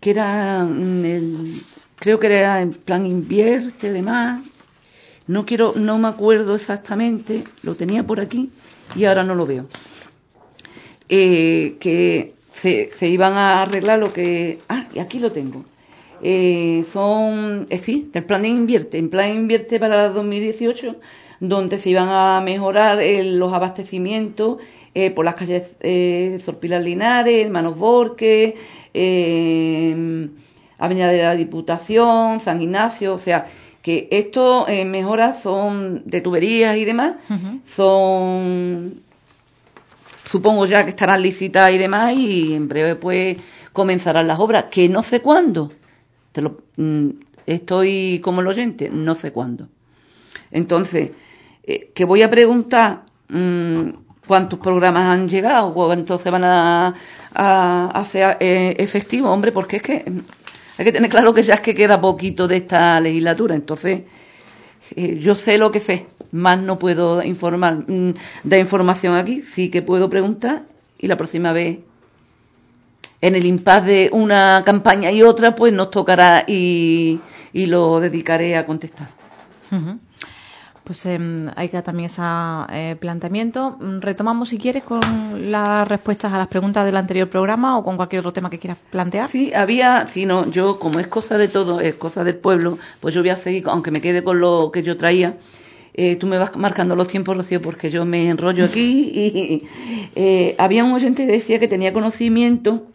que era el, creo que era en plan invierte, demás. No quiero, no me acuerdo exactamente, lo tenía por aquí y ahora no lo veo. Eh, que se, iban a arreglar lo que. Ah, y aquí lo tengo. Eh, son, es decir, del plan de invierte, en plan invierte para 2018, donde se iban a mejorar los abastecimientos eh, por las calles eh, Zorpilar Linares, Manos Borque, Avenida de la Diputación, San Ignacio, o sea, que estos mejoras son de tuberías y demás, son supongo ya que estarán licitadas y demás y en breve pues comenzarán las obras, que no sé cuándo. Te lo, mm, estoy como el oyente, no sé cuándo. Entonces, eh, que voy a preguntar mm, cuántos programas han llegado, cuántos se van a, hacer eh, efectivos, hombre, porque es que hay que tener claro que ya es que queda poquito de esta legislatura. Entonces, eh, yo sé lo que sé más no puedo informar, mm, de información aquí, sí que puedo preguntar y la próxima vez en el impasse de una campaña y otra, pues nos tocará y, y lo dedicaré a contestar. Pues eh, hay que también ese eh, planteamiento. Mm, retomamos, si quieres, con las respuestas a las preguntas del anterior programa o con cualquier otro tema que quieras plantear. Sí, había, si no, yo, como es cosa de todo, es cosa del pueblo, pues yo voy a seguir, aunque me quede con lo que yo traía, eh, tú me vas marcando los tiempos, Rocío, porque yo me enrollo aquí. Y, eh, había un oyente que decía que tenía conocimiento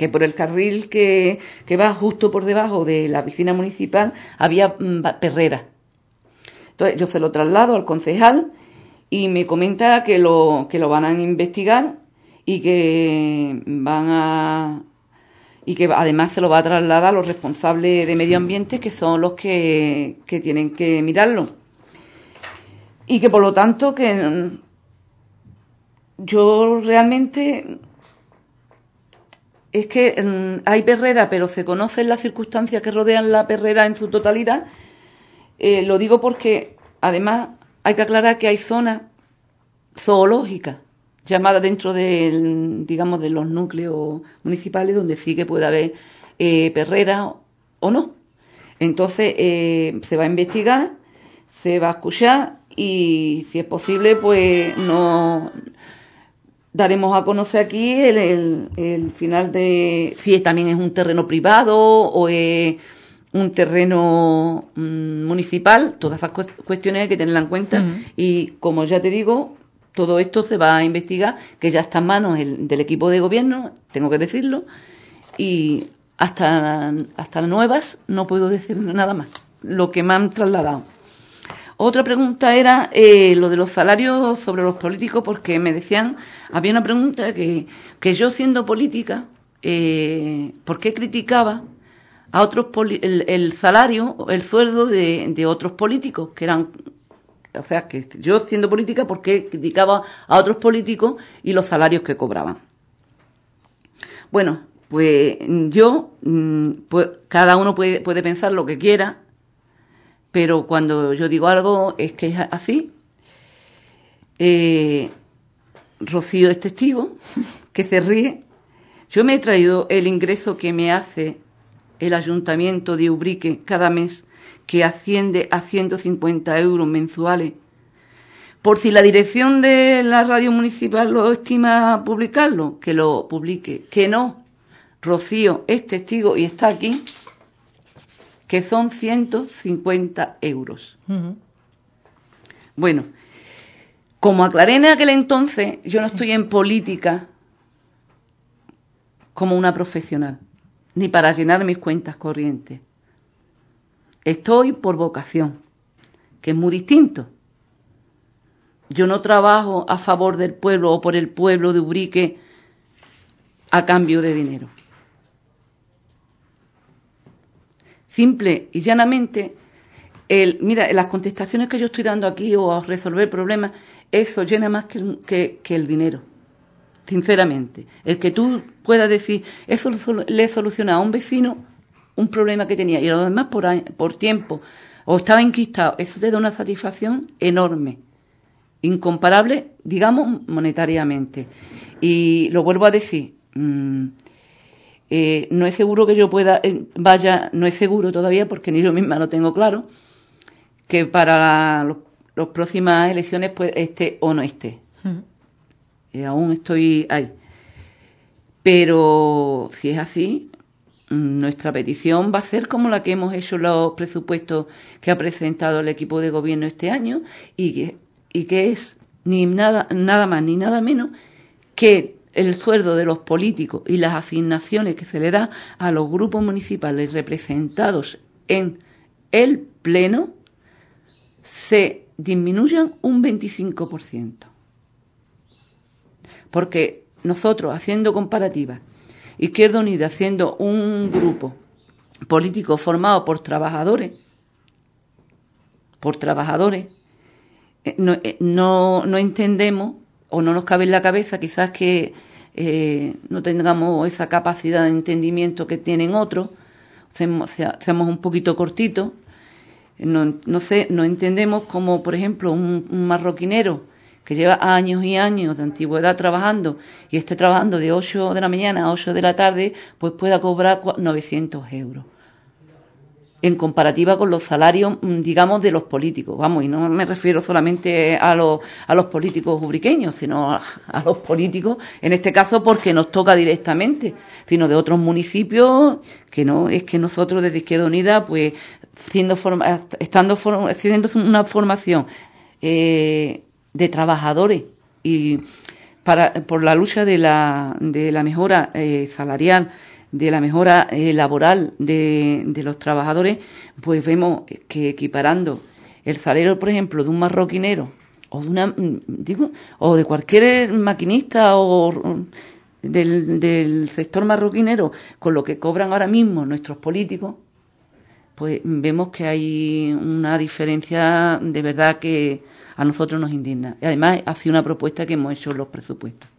que por el carril que, va justo por debajo de la piscina municipal había mm, perrera. Entonces yo se lo traslado al concejal y me comenta que lo, que lo van a investigar y que van a y que además se lo va a trasladar a los responsables de medio ambiente que son los que, que tienen que mirarlo y que por lo tanto que mm, yo realmente es que mm, hay perrera, pero se conocen las circunstancias que rodean la perrera en su totalidad. Eh, lo digo porque además hay que aclarar que hay zonas zoológicas llamadas dentro de, digamos, de los núcleos municipales donde sí que puede haber eh, perrera o no. Entonces eh, se va a investigar, se va a escuchar y si es posible, pues no daremos a conocer aquí el, final de si también es un terreno privado o es un terreno mm, municipal, todas esas cuestiones hay que tenerlas en cuenta. Y como ya te digo, todo esto se va a investigar, que ya está en manos del equipo de gobierno, tengo que decirlo, y hasta, hasta nuevas no puedo decir nada más, lo que me han trasladado. Otra pregunta era eh, lo de los salarios sobre los políticos, porque me decían, había una pregunta que, que yo siendo política, eh, ¿por qué criticaba a otros el, el, salario, el sueldo de, de otros políticos que eran o sea, que yo siendo política, ¿por qué criticaba a otros políticos y los salarios que cobraban? Bueno, pues yo, mm, pues cada uno puede, puede pensar lo que quiera, pero cuando yo digo algo es que es así. Eh, Rocío es testigo, que se ríe. Yo me he traído el ingreso que me hace el ayuntamiento de Ubrique cada mes, que asciende a 150 euros mensuales. Por si la dirección de la radio municipal lo estima publicarlo, que lo publique. Que no, Rocío es testigo y está aquí que son 150 euros. Bueno, como aclaré en aquel entonces, yo no estoy en política como una profesional, ni para llenar mis cuentas corrientes. Estoy por vocación, que es muy distinto. Yo no trabajo a favor del pueblo o por el pueblo de Ubrique a cambio de dinero. Simple y llanamente, el, mira, las contestaciones que yo estoy dando aquí o a resolver problemas, eso llena más que, el dinero, sinceramente. El que tú puedas decir, eso le he solucionado a un vecino un problema que tenía y a los demás por, por tiempo o estaba enquistado, eso te da una satisfacción enorme. incomparables, digamos, monetariamente. Y lo vuelvo a decir, mm, eh, no es seguro que yo pueda, eh, vaya, no es seguro todavía porque ni yo misma lo tengo claro, que para las próximas elecciones pues esté o no esté. Eh, aún estoy ahí. Pero si es así, nuestra petición va a ser como la que hemos hecho los presupuestos que ha presentado el equipo de gobierno este año y que, y que es ni nada, nada más ni nada menos que el sueldo de los políticos y las asignaciones que se le da a los grupos municipales representados en el Pleno se disminuyan un 25%. Porque nosotros, haciendo comparativas, Izquierda Unida haciendo un grupo político formado por trabajadores, por trabajadores, eh, no, eh, no, no entendemos o no nos cabe en la cabeza quizás que eh, no tengamos esa capacidad de entendimiento que tienen otros, hacemos, un poquito cortito, no, no, sé, no entendemos como, por ejemplo, un, marroquinero que lleva años y años de antigüedad trabajando y esté trabajando de 8 de la mañana a 8 de la tarde, pues pueda cobrar 900 euros en comparativa con los salarios, mm, digamos, de los políticos. Vamos, y no me refiero solamente a los, a los políticos ubriqueños, sino a, los políticos, en este caso porque nos toca directamente, sino de otros municipios, que no, es que nosotros desde Izquierda Unida, pues, siendo estando haciendo una formación eh, de trabajadores y para, por la lucha de la, de la mejora eh, salarial, de la mejora eh, laboral de, de, los trabajadores, pues vemos que equiparando el salario, por ejemplo, de un marroquinero o de una, mm, digo, o de cualquier maquinista o del, del sector marroquinero con lo que cobran ahora mismo nuestros políticos, pues vemos que hay una diferencia de verdad que a nosotros nos indigna. Y además ha sido una propuesta que hemos hecho en los presupuestos.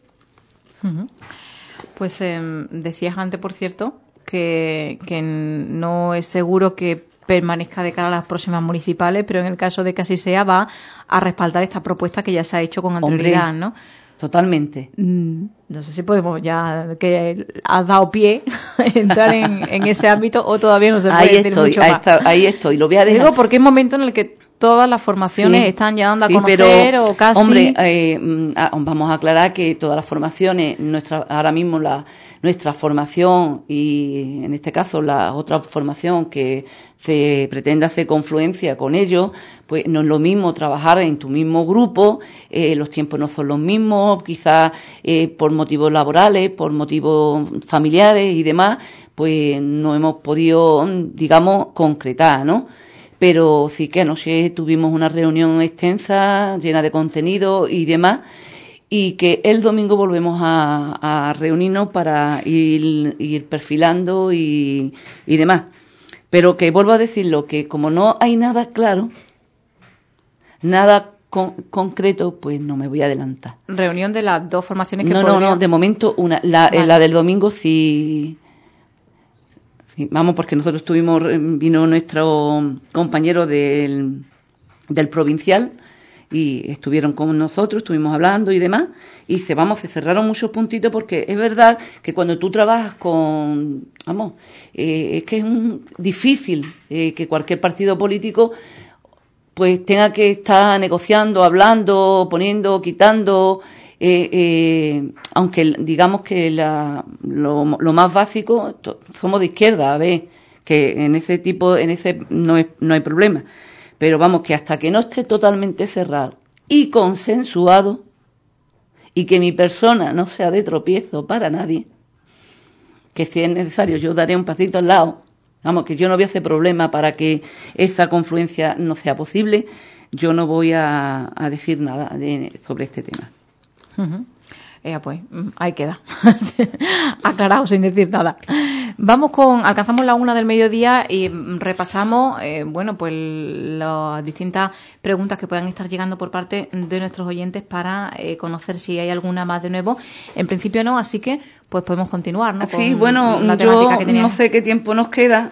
Pues em, decías antes, por cierto, que, no es seguro que permanezca de cara a las próximas municipales, pero en el caso de que así sea, va a respaldar esta propuesta que ya se ha hecho con anterioridad, ¿no? Totalmente. Mm, no sé si podemos ya que has dado pie entrar en, ese ámbito o todavía no se puede ahí estoy, mucho ahí, ahí estoy. Lo voy a Digo porque es momento en el que todas las formaciones están llegando a conocer o casi. Hombre, eh, mm, vamos a aclarar que todas las formaciones, nuestra, ahora mismo la, nuestra formación y en este caso la otra formación que se pretende hacer confluencia con ellos, pues no es lo mismo trabajar en tu mismo grupo, eh, los tiempos no son los mismos, quizás eh, por motivos laborales, por motivos familiares y demás, pues no hemos podido, digamos, concretar, ¿no? Pero sí que anoche tuvimos una reunión extensa, llena de contenido y demás, y que el domingo volvemos a, reunirnos para ir, perfilando y, demás. Pero que vuelvo a decirlo, que como no hay nada claro, nada concreto, pues no me voy a adelantar. ¿Reunión de las dos formaciones que No, no, no, de momento una. La, la del domingo sí, vamos, porque nosotros tuvimos, eh, vino nuestro compañero del, del provincial y estuvieron con nosotros, estuvimos hablando y demás, y se, vamos, se cerraron muchos puntitos porque es verdad que cuando tú trabajas con, vamos, eh, es que es difícil eh, que cualquier partido político pues tenga que estar negociando, hablando, poniendo, quitando, eh, eh, aunque digamos que la, lo, más básico, somos de izquierda, a ver, que en ese tipo, en ese no, no hay problema. Pero vamos, que hasta que no esté totalmente cerrado y consensuado, y que mi persona no sea de tropiezo para nadie, que si es necesario yo daré un pasito al lado, vamos, que yo no voy a hacer problema para que esa confluencia no sea posible, yo no voy a, decir nada sobre este tema. Uh pues, mm, ahí queda. Aclarado, sin decir nada. Vamos con, alcanzamos la una del mediodía y mm, repasamos, eh, bueno, pues las distintas preguntas que puedan estar llegando por parte de nuestros oyentes para eh, conocer si hay alguna más de nuevo. En principio no, así que pues podemos continuar, ¿no? sí, bueno, yo no sé qué tiempo nos queda.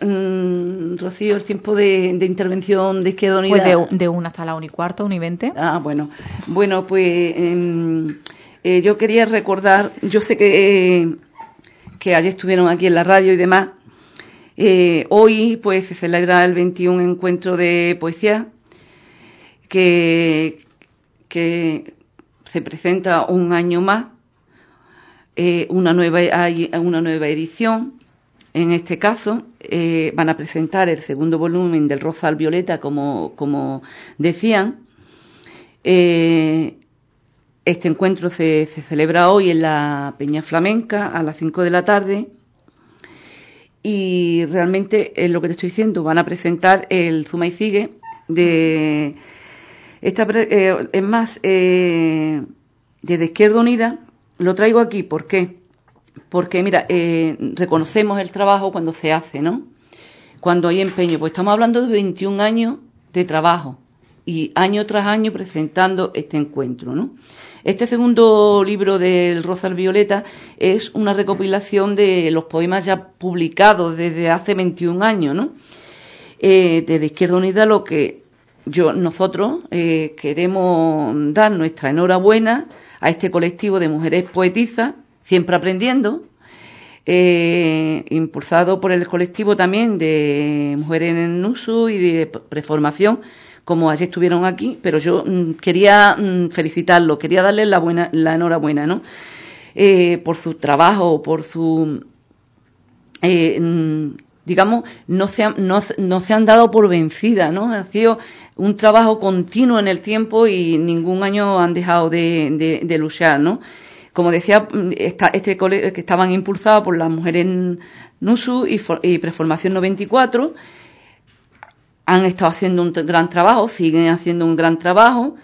Mm, Rocío, el tiempo de, intervención de Izquierda Unida. Pues de, una hasta la una y cuarto, una y veinte. Ah, bueno. Bueno, pues em, eh, yo quería recordar, yo sé que, que ayer estuvieron aquí en la radio y demás. Eh, hoy, pues, se celebra el 21 encuentro de poesía que, que se presenta un año más, eh, una, nueva, hay una nueva edición en este caso, eh, van a presentar el segundo volumen del Rosal Violeta, como, como decían. Eh, este encuentro se, celebra hoy en la Peña Flamenca a las 5 de la tarde. Y realmente es lo que te estoy diciendo, van a presentar el Zuma y Sigue de. Esta, eh, es más, desde Izquierda Unida, lo traigo aquí, ¿por qué? Porque mira, eh, reconocemos el trabajo cuando se hace, ¿no? Cuando hay empeño, pues estamos hablando de 21 años de trabajo y año tras año presentando este encuentro, ¿no? Este segundo libro del Rosal Violeta es una recopilación de los poemas ya publicados desde hace 21 años, ¿no? Eh, desde Izquierda Unida lo que yo, nosotros eh, queremos dar nuestra enhorabuena a este colectivo de mujeres poetisas Siempre aprendiendo, eh, impulsado por el colectivo también de Mujeres en Uso y de Preformación, como ayer estuvieron aquí, pero yo mm, quería mm, felicitarlo, quería darles la, buena, la enhorabuena, ¿no? Eh, por su trabajo, por su... Eh, mm, digamos, no se, han, no, se han dado por vencida, ¿no? Ha sido un trabajo continuo en el tiempo y ningún año han dejado de, de luchar, ¿no? Como decía, este que estaban impulsados por las mujeres NUSU y, y Preformación 94, han estado haciendo un gran trabajo, siguen haciendo un gran trabajo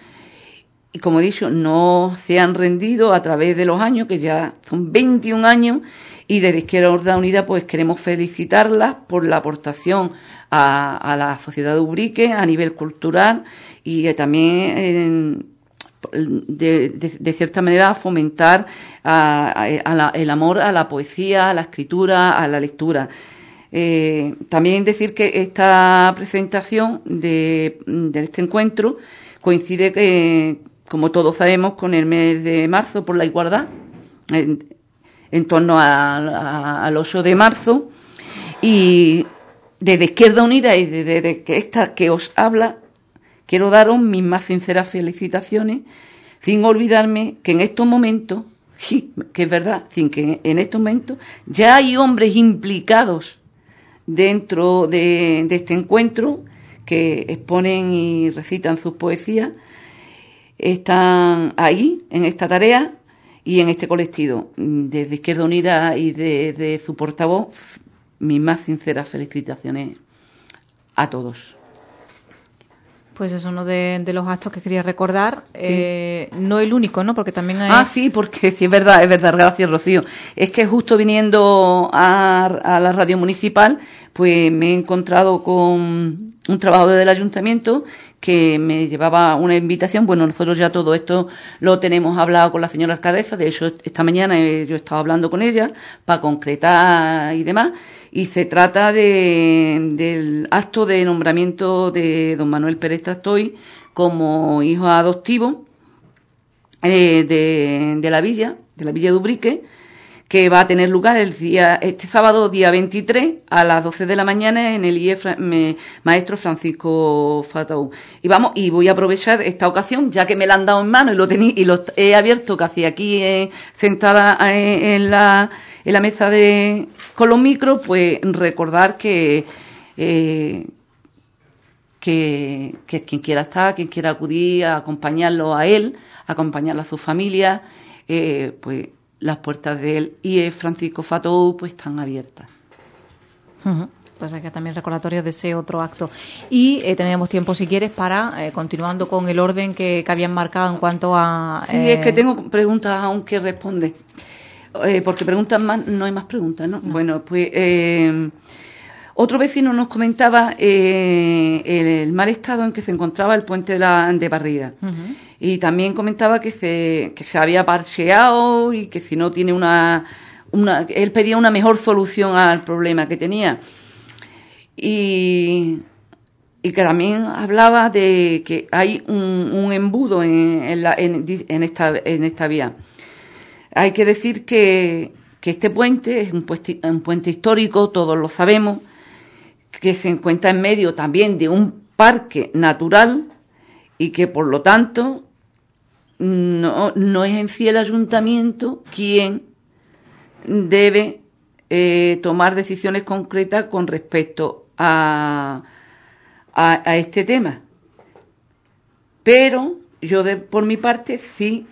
y como he dicho, no se han rendido a través de los años, que ya son 21 años, y desde Izquierda Unida pues queremos felicitarlas por la aportación a, la sociedad de Ubrique a nivel cultural y también en, de, cierta manera fomentar el amor a la poesía, a la escritura, a la lectura. Eh, también decir que esta presentación de, este encuentro coincide, que, como todos sabemos, con el mes de marzo por la igualdad, en, torno al 8 de marzo, y desde Izquierda Unida y desde esta que os habla, quiero daros mis más sinceras felicitaciones, sin olvidarme que en estos momentos, sí, que es verdad, sin que en estos momentos ya hay hombres implicados dentro de, este encuentro que exponen y recitan sus poesías, están ahí en esta tarea y en este colectivo. Desde Izquierda Unida y de su portavoz, mis más sinceras felicitaciones a todos. Pues es uno de, los actos que quería recordar. Eh, no el único, ¿no? Porque también hay... Ah, sí, porque sí, es verdad, es verdad, gracias, Rocío. Es que justo viniendo a, la radio municipal, pues me he encontrado con un trabajador del ayuntamiento que me llevaba una invitación. Bueno, nosotros ya todo esto lo tenemos hablado con la señora alcaldesa. De hecho, esta mañana yo he estado hablando con ella para concretar y demás y se trata de, del acto de nombramiento de don Manuel Pérez Trastoy como hijo adoptivo eh, de, la villa, de la villa de Ubrique, que va a tener lugar el día, este sábado, día 23, a las 12 de la mañana en el IE Maestro Francisco Fatau. Y vamos, y voy a aprovechar esta ocasión, ya que me la han dado en mano y lo tení, y lo he abierto casi aquí eh, sentada eh, en la, en la mesa de, con los micros, pues recordar que, eh, que, quien quiera estar, quien quiera acudir a acompañarlo a él, acompañarlo a su familia, eh, pues las puertas de él y Francisco Fatou pues están abiertas. Pues hay que también recordatorio de ese otro acto. Y eh, tenemos tiempo, si quieres, para, eh, continuando con el orden que, que, habían marcado en cuanto a... Sí, es que tengo preguntas aún que responder. Eh, porque preguntan más, no hay más preguntas, ¿no? Bueno, pues eh, otro vecino nos comentaba eh, el, mal estado en que se encontraba el puente de, la, de Barrida. Y también comentaba que se, que se había parcheado y que si no tiene una, una... Él pedía una mejor solución al problema que tenía. y, y que también hablaba de que hay un, embudo en, en, esta, en esta vía. Hay que decir que, este puente es un puente, un puente histórico, todos lo sabemos, que se encuentra en medio también de un parque natural y que por lo tanto no, no es en sí el ayuntamiento quien debe eh, tomar decisiones concretas con respecto a, a, este tema. Pero yo por mi parte sí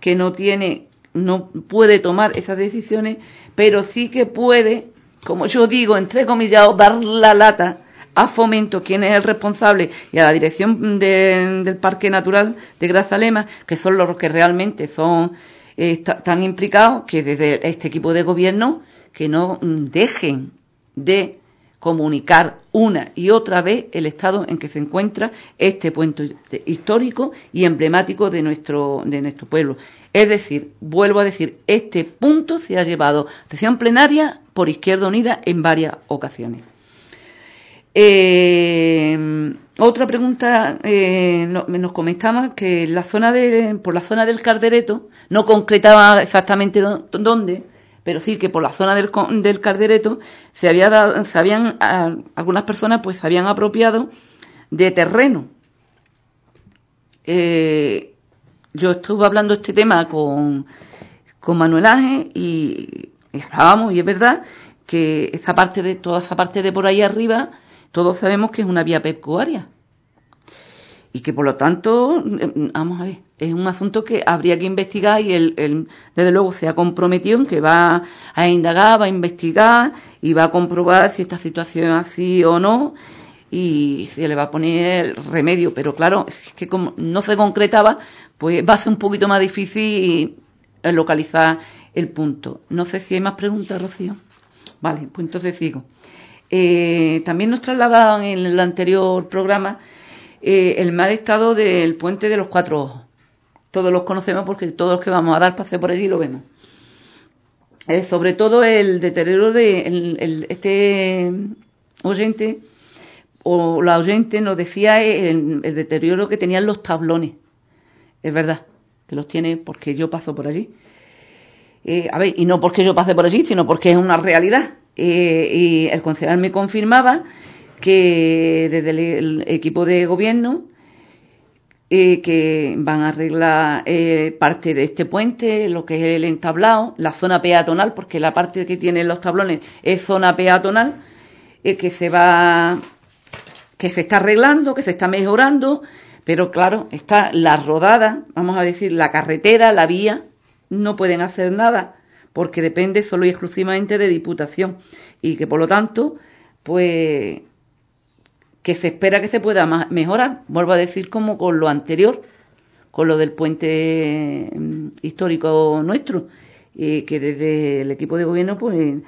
que no tiene, no puede tomar esas decisiones, pero sí que puede, como yo digo, entre comillas, dar la lata a Fomento, quien es el responsable, y a la dirección del Parque Natural de Grazalema, que son los que realmente son eh, tan implicados, que desde este equipo de gobierno, que no dejen de comunicar una y otra vez el estado en que se encuentra este puente histórico y emblemático de nuestro, de nuestro pueblo. Es decir, vuelvo a decir, este punto se ha llevado sesión plenaria por Izquierda Unida en varias ocasiones. Eh, otra pregunta eh, nos comentaba que por la zona del Cardereto, no concretaba exactamente dónde, pero sí que por la zona del, Cardereto se, había se habían, algunas personas pues se habían apropiado de terreno. Eh, yo estuve hablando este tema con, con Manuel Ángel y, y hablábamos, y es verdad que esa parte de, toda esa parte de por ahí arriba, todos sabemos que es una vía pecuaria. Y que por lo tanto, em, vamos a ver, es un asunto que habría que investigar y él, desde luego se ha comprometido en que va a indagar, va a investigar y va a comprobar si esta situación es así o no y se le va a poner remedio. Pero claro, es que como no se concretaba, pues va a ser un poquito más difícil localizar el punto. No sé si hay más preguntas, Rocío. Vale, pues entonces sigo. Eh, también nos trasladaban en el anterior programa eh, el mal estado del puente de los cuatro ojos. Todos los conocemos porque todos los que vamos a dar pase por allí lo vemos. Eh, sobre todo el deterioro de este oyente o la oyente nos decía el, deterioro que tenían los tablones. Es verdad que los tiene porque yo paso por allí. a ver, y no porque yo pase por allí, sino porque es una realidad. Eh, y el concejal me confirmaba que desde el, equipo de gobierno eh, que van a arreglar eh, parte de este puente, lo que es el entablado, la zona peatonal, porque la parte que tienen los tablones es zona peatonal, que se va, que se está arreglando, que se está mejorando, pero claro, está la rodada, vamos a decir, la carretera, la vía, no pueden hacer nada porque depende solo y exclusivamente de Diputación. Y que por lo tanto, pues que se espera que se pueda mejorar, vuelvo a decir como con lo anterior, con lo del puente mm, histórico nuestro, y que desde el equipo de gobierno pues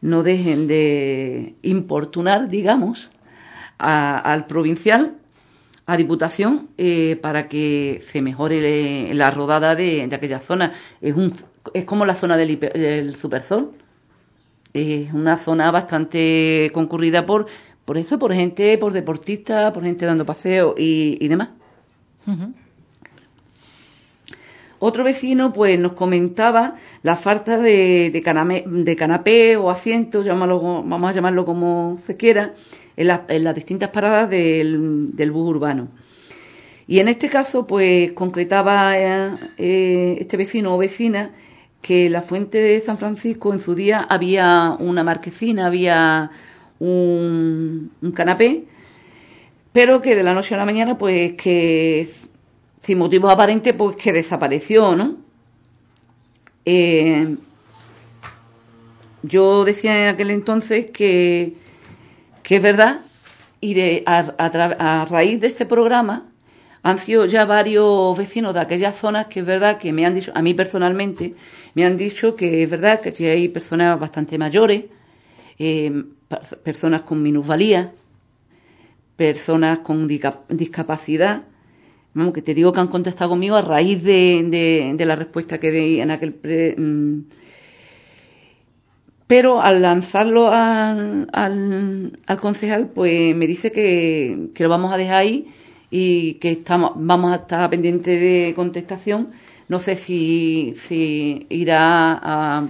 no dejen de importunar, digamos, al provincial, a Diputación, eh, para que se mejore la rodada de, aquella zona. Es un es como la zona del, del Supersol. Es una zona bastante concurrida por, por eso, por gente, por deportistas, por gente dando paseo y, demás. Otro vecino pues nos comentaba la falta de, de, canapé o asiento, vamos a llamarlo como se quiera, en, las distintas paradas del, del bus urbano. Y en este caso, pues concretaba eh, este vecino o vecina que la fuente de San Francisco en su día había una marquesina, había un, canapé, pero que de la noche a la mañana, pues que sin motivos aparentes, pues que desapareció, ¿no? Eh, yo decía en aquel entonces que, que es verdad, y de, a raíz de este programa, han sido ya varios vecinos de aquellas zonas que es verdad que me han dicho, a mí personalmente, me han dicho que es verdad que hay personas bastante mayores, eh, personas con minusvalía, personas con discapacidad, vamos, que te digo que han contestado conmigo a raíz de, la respuesta que di en aquel... Mm, pero al lanzarlo al, al, concejal, pues me dice que, que, lo vamos a dejar ahí y que estamos, vamos a estar pendientes de contestación. No sé si, si irá a,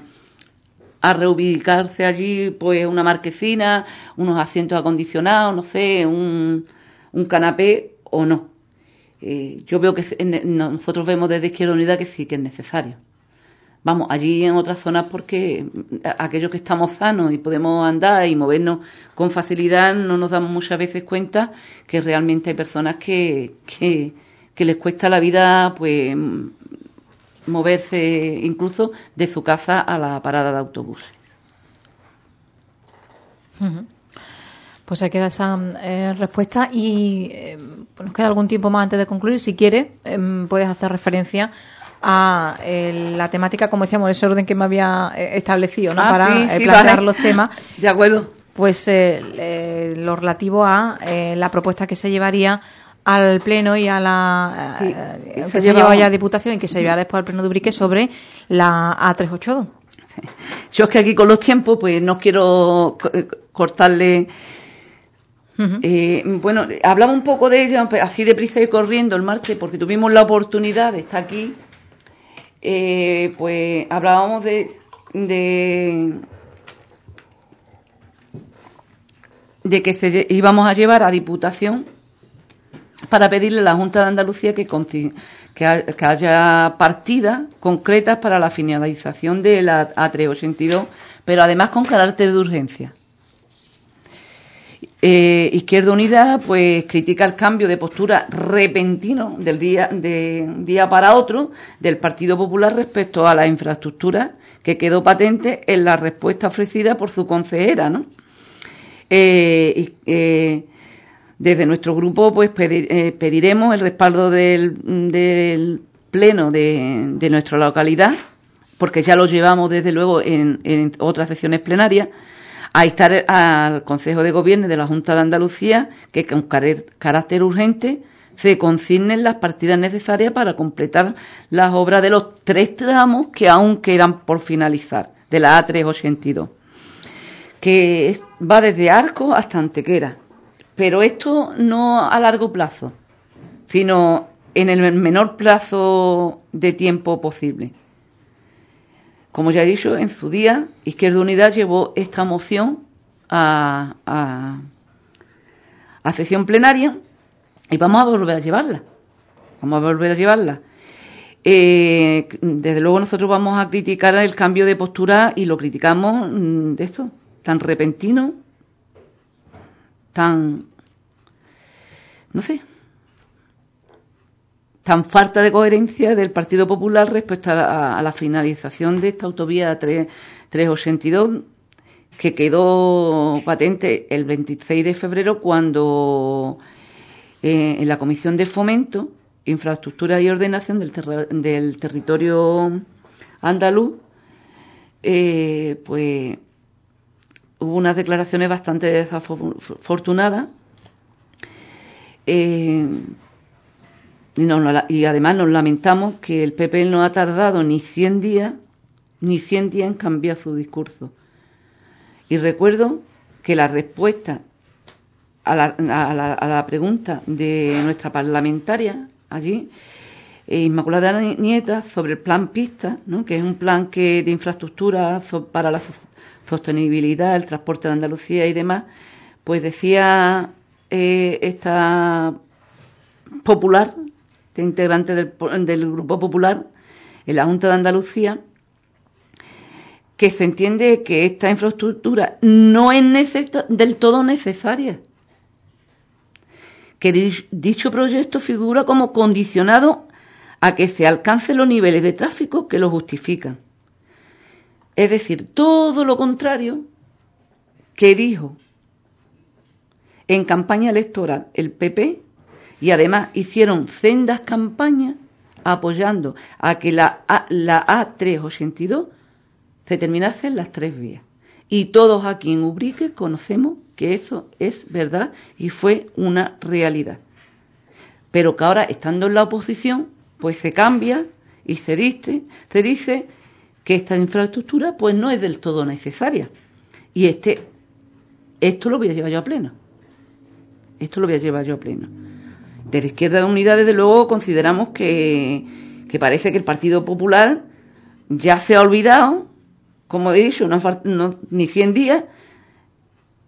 a reubicarse allí, pues una marquesina, unos asientos acondicionados, no sé, un, un canapé o no. Eh, yo veo que nosotros vemos desde Izquierda Unida que sí que es necesario. Vamos, allí en otras zonas porque aquellos que estamos sanos y podemos andar y movernos con facilidad no nos damos muchas veces cuenta que realmente hay personas que, que, les cuesta la vida pues moverse incluso de su casa a la parada de autobuses. Pues se queda esa eh, respuesta y eh, nos queda algún tiempo más antes de concluir. Si quiere, em, puedes hacer referencia a eh, la temática, como decíamos, ese orden que me había eh, establecido, ¿no? Ah, Para eh, plantear los temas. De acuerdo. Pues lo relativo a la propuesta que se llevaría al Pleno y a la que se, lleva ya a Diputación y que se llevará después al Pleno de Ubrique sobre la A382. Yo es que aquí con los tiempos, pues no quiero cortarle. Bueno, hablaba un poco de ello, así deprisa y corriendo el martes, porque tuvimos la oportunidad de estar aquí eh, pues hablábamos de, de, que se íbamos a llevar a Diputación para pedirle a la Junta de Andalucía que, que, haya partidas concretas para la finalización de la A382, pero además con carácter de urgencia. Eh, Izquierda Unida pues critica el cambio de postura repentino del día de día para otro del Partido Popular respecto a la infraestructura que quedó patente en la respuesta ofrecida por su consejera, ¿no? Eh, eh, desde nuestro grupo pues pediremos el respaldo del, pleno de, nuestra localidad porque ya lo llevamos desde luego en, en otras sesiones plenarias a instar al Consejo de Gobierno de la Junta de Andalucía que con carácter urgente se consignen las partidas necesarias para completar las obras de los tres tramos que aún quedan por finalizar de la A382, que va desde Arco hasta Antequera. Pero esto no a largo plazo, sino en el menor plazo de tiempo posible. Como ya he dicho, en su día, Izquierda Unidad llevó esta moción a, a, sesión plenaria y vamos a volver a llevarla. Vamos a volver a llevarla. Eh, desde luego nosotros vamos a criticar el cambio de postura y lo criticamos mm, de esto, tan repentino, tan, no sé, tan falta de coherencia del Partido Popular respecto a, la finalización de esta autovía 382 que quedó patente el 26 de febrero cuando eh, en la Comisión de Fomento, Infraestructura y Ordenación del, del territorio andaluz, eh, pues hubo unas declaraciones bastante desafortunadas. Eh, y, además nos lamentamos que el PP no ha tardado ni 100 días, ni 100 días en cambiar su discurso. Y recuerdo que la respuesta a la, a la, pregunta de nuestra parlamentaria allí, eh, Inmaculada Nieta, sobre el plan PISTA, ¿no? que es un plan que de infraestructura para la sostenibilidad, el transporte de Andalucía y demás, pues decía eh, esta popular, este integrante del, Grupo Popular en la Junta de Andalucía, que se entiende que esta infraestructura no es del todo necesaria. Que dicho proyecto figura como condicionado a que se alcancen los niveles de tráfico que lo justifican. Es decir, todo lo contrario que dijo en campaña electoral el PP y además hicieron sendas campañas apoyando a que la, a, la A382 se terminase en las tres vías. Y todos aquí en Ubrique conocemos que eso es verdad y fue una realidad. Pero que ahora, estando en la oposición, pues se cambia y se dice, se dice que esta infraestructura pues no es del todo necesaria. Y este, esto lo voy a llevar yo a pleno. Esto lo voy a llevar yo a pleno. Desde Izquierda de desde luego, consideramos que, que parece que el Partido Popular ya se ha olvidado, como he dicho, ni 100 días,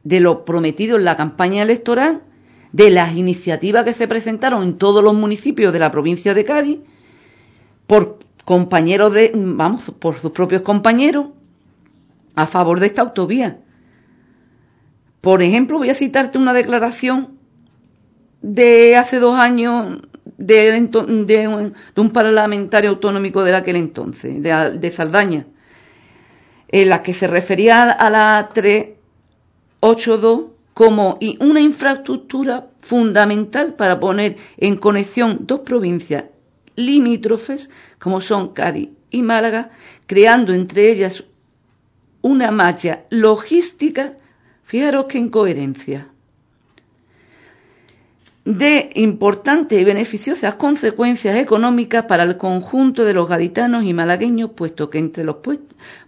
de lo prometido en la campaña electoral, de las iniciativas que se presentaron en todos los municipios de la provincia de Cádiz, por compañeros de, vamos, por sus propios compañeros, a favor de esta autovía. Por ejemplo, voy a citarte una declaración de hace dos años de, un, parlamentario autonómico de aquel entonces, de, de Saldaña, en la que se refería a la 382 como una infraestructura fundamental para poner en conexión dos provincias limítrofes, como son Cádiz y Málaga, creando entre ellas una malla logística, fijaros que incoherencia, de importantes y beneficiosas consecuencias económicas para el conjunto de los gaditanos y malagueños, puesto que entre los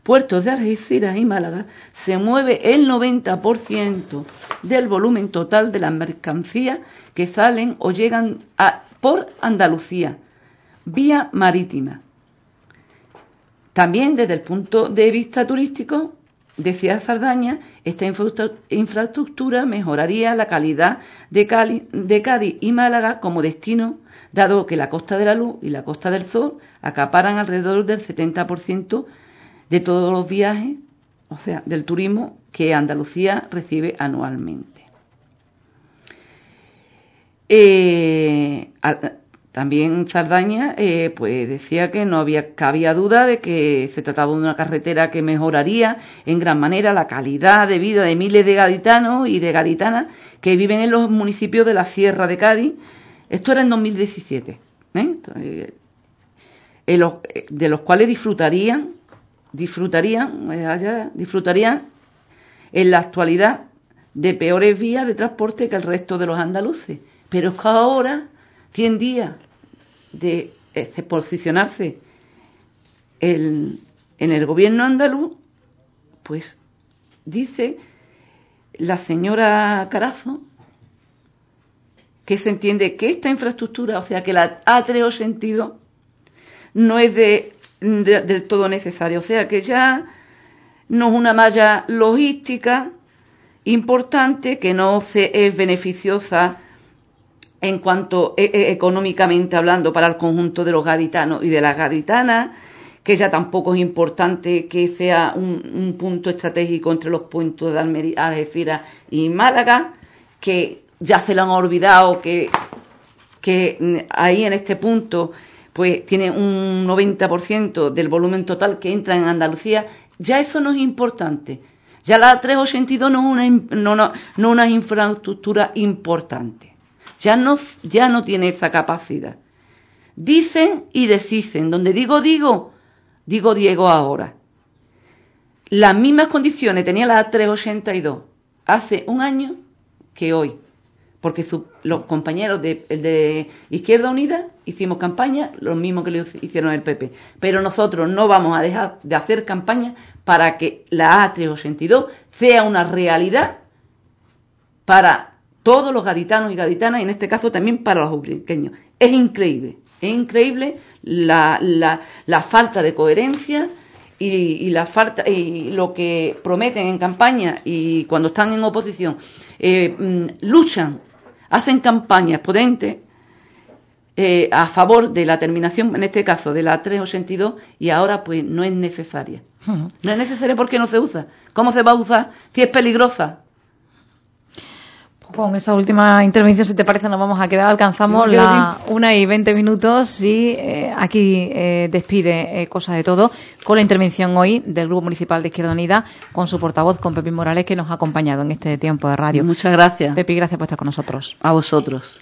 puertos de Algeciras y Málaga se mueve el 90% del volumen total de las mercancías que salen o llegan por Andalucía, vía marítima. También desde el punto de vista turístico, decía Sardaña, esta infraestructura mejoraría la calidad de, Cádiz y Málaga como destino, dado que la Costa de la Luz y la Costa del Sol acaparan alrededor del 70% de todos los viajes, o sea, del turismo que Andalucía recibe anualmente. Eh, también Sardaña eh, pues decía que no había cabía duda de que se trataba de una carretera que mejoraría en gran manera la calidad de vida de miles de gaditanos y de gaditanas que viven en los municipios de la Sierra de Cádiz. Esto era en 2017, ¿eh? Eh, de los cuales disfrutarían, disfrutarían, disfrutarían en la actualidad de peores vías de transporte que el resto de los andaluces. Pero es que ahora 100 días de, este, posicionarse en el gobierno andaluz, pues dice la señora Carazo que se entiende que esta infraestructura, o sea, que la A3 sentido, no es de, del todo necesaria. O sea, que ya no es una malla logística importante, que no se, es beneficiosa en cuanto e, e, económicamente hablando para el conjunto de los gaditanos y de las gaditanas, que ya tampoco es importante que sea un, punto estratégico entre los puntos de Almería, Algeciras y Málaga, que ya se lo han olvidado, que, que ahí en este punto pues tiene un 90% del volumen total que entra en Andalucía, ya eso no es importante. Ya la 382 no es una, no, no, no una infraestructura importante ya no, ya no tiene esa capacidad. Dicen y desdicen. Donde digo digo, digo Diego ahora. Las mismas condiciones tenía la 382 hace un año que hoy. Porque los compañeros de, de, Izquierda Unida hicimos campaña, lo mismo que le hicieron el PP. Pero nosotros no vamos a dejar de hacer campaña para que la A382 sea una realidad para todos los gaditanos y gaditanas, y en este caso también para los ubriqueños. Es increíble, es increíble la, la, falta de coherencia y, la falta y lo que prometen en campaña y cuando están en oposición eh, mm, luchan, hacen campañas potentes eh, a favor de la terminación, en este caso de la 382, y ahora pues no es necesaria. No es necesaria porque no se usa. ¿Cómo se va a usar si es peligrosa? Con esa última intervención, si te parece, nos vamos a quedar. Alcanzamos la una y veinte minutos y eh, aquí eh, despide eh, Cosa de Todo con la intervención hoy del Grupo Municipal de Izquierda Unida con su portavoz, con Pepi Morales, que nos ha acompañado en este tiempo de radio. Muchas gracias. Pepi, gracias por estar con nosotros. A vosotros.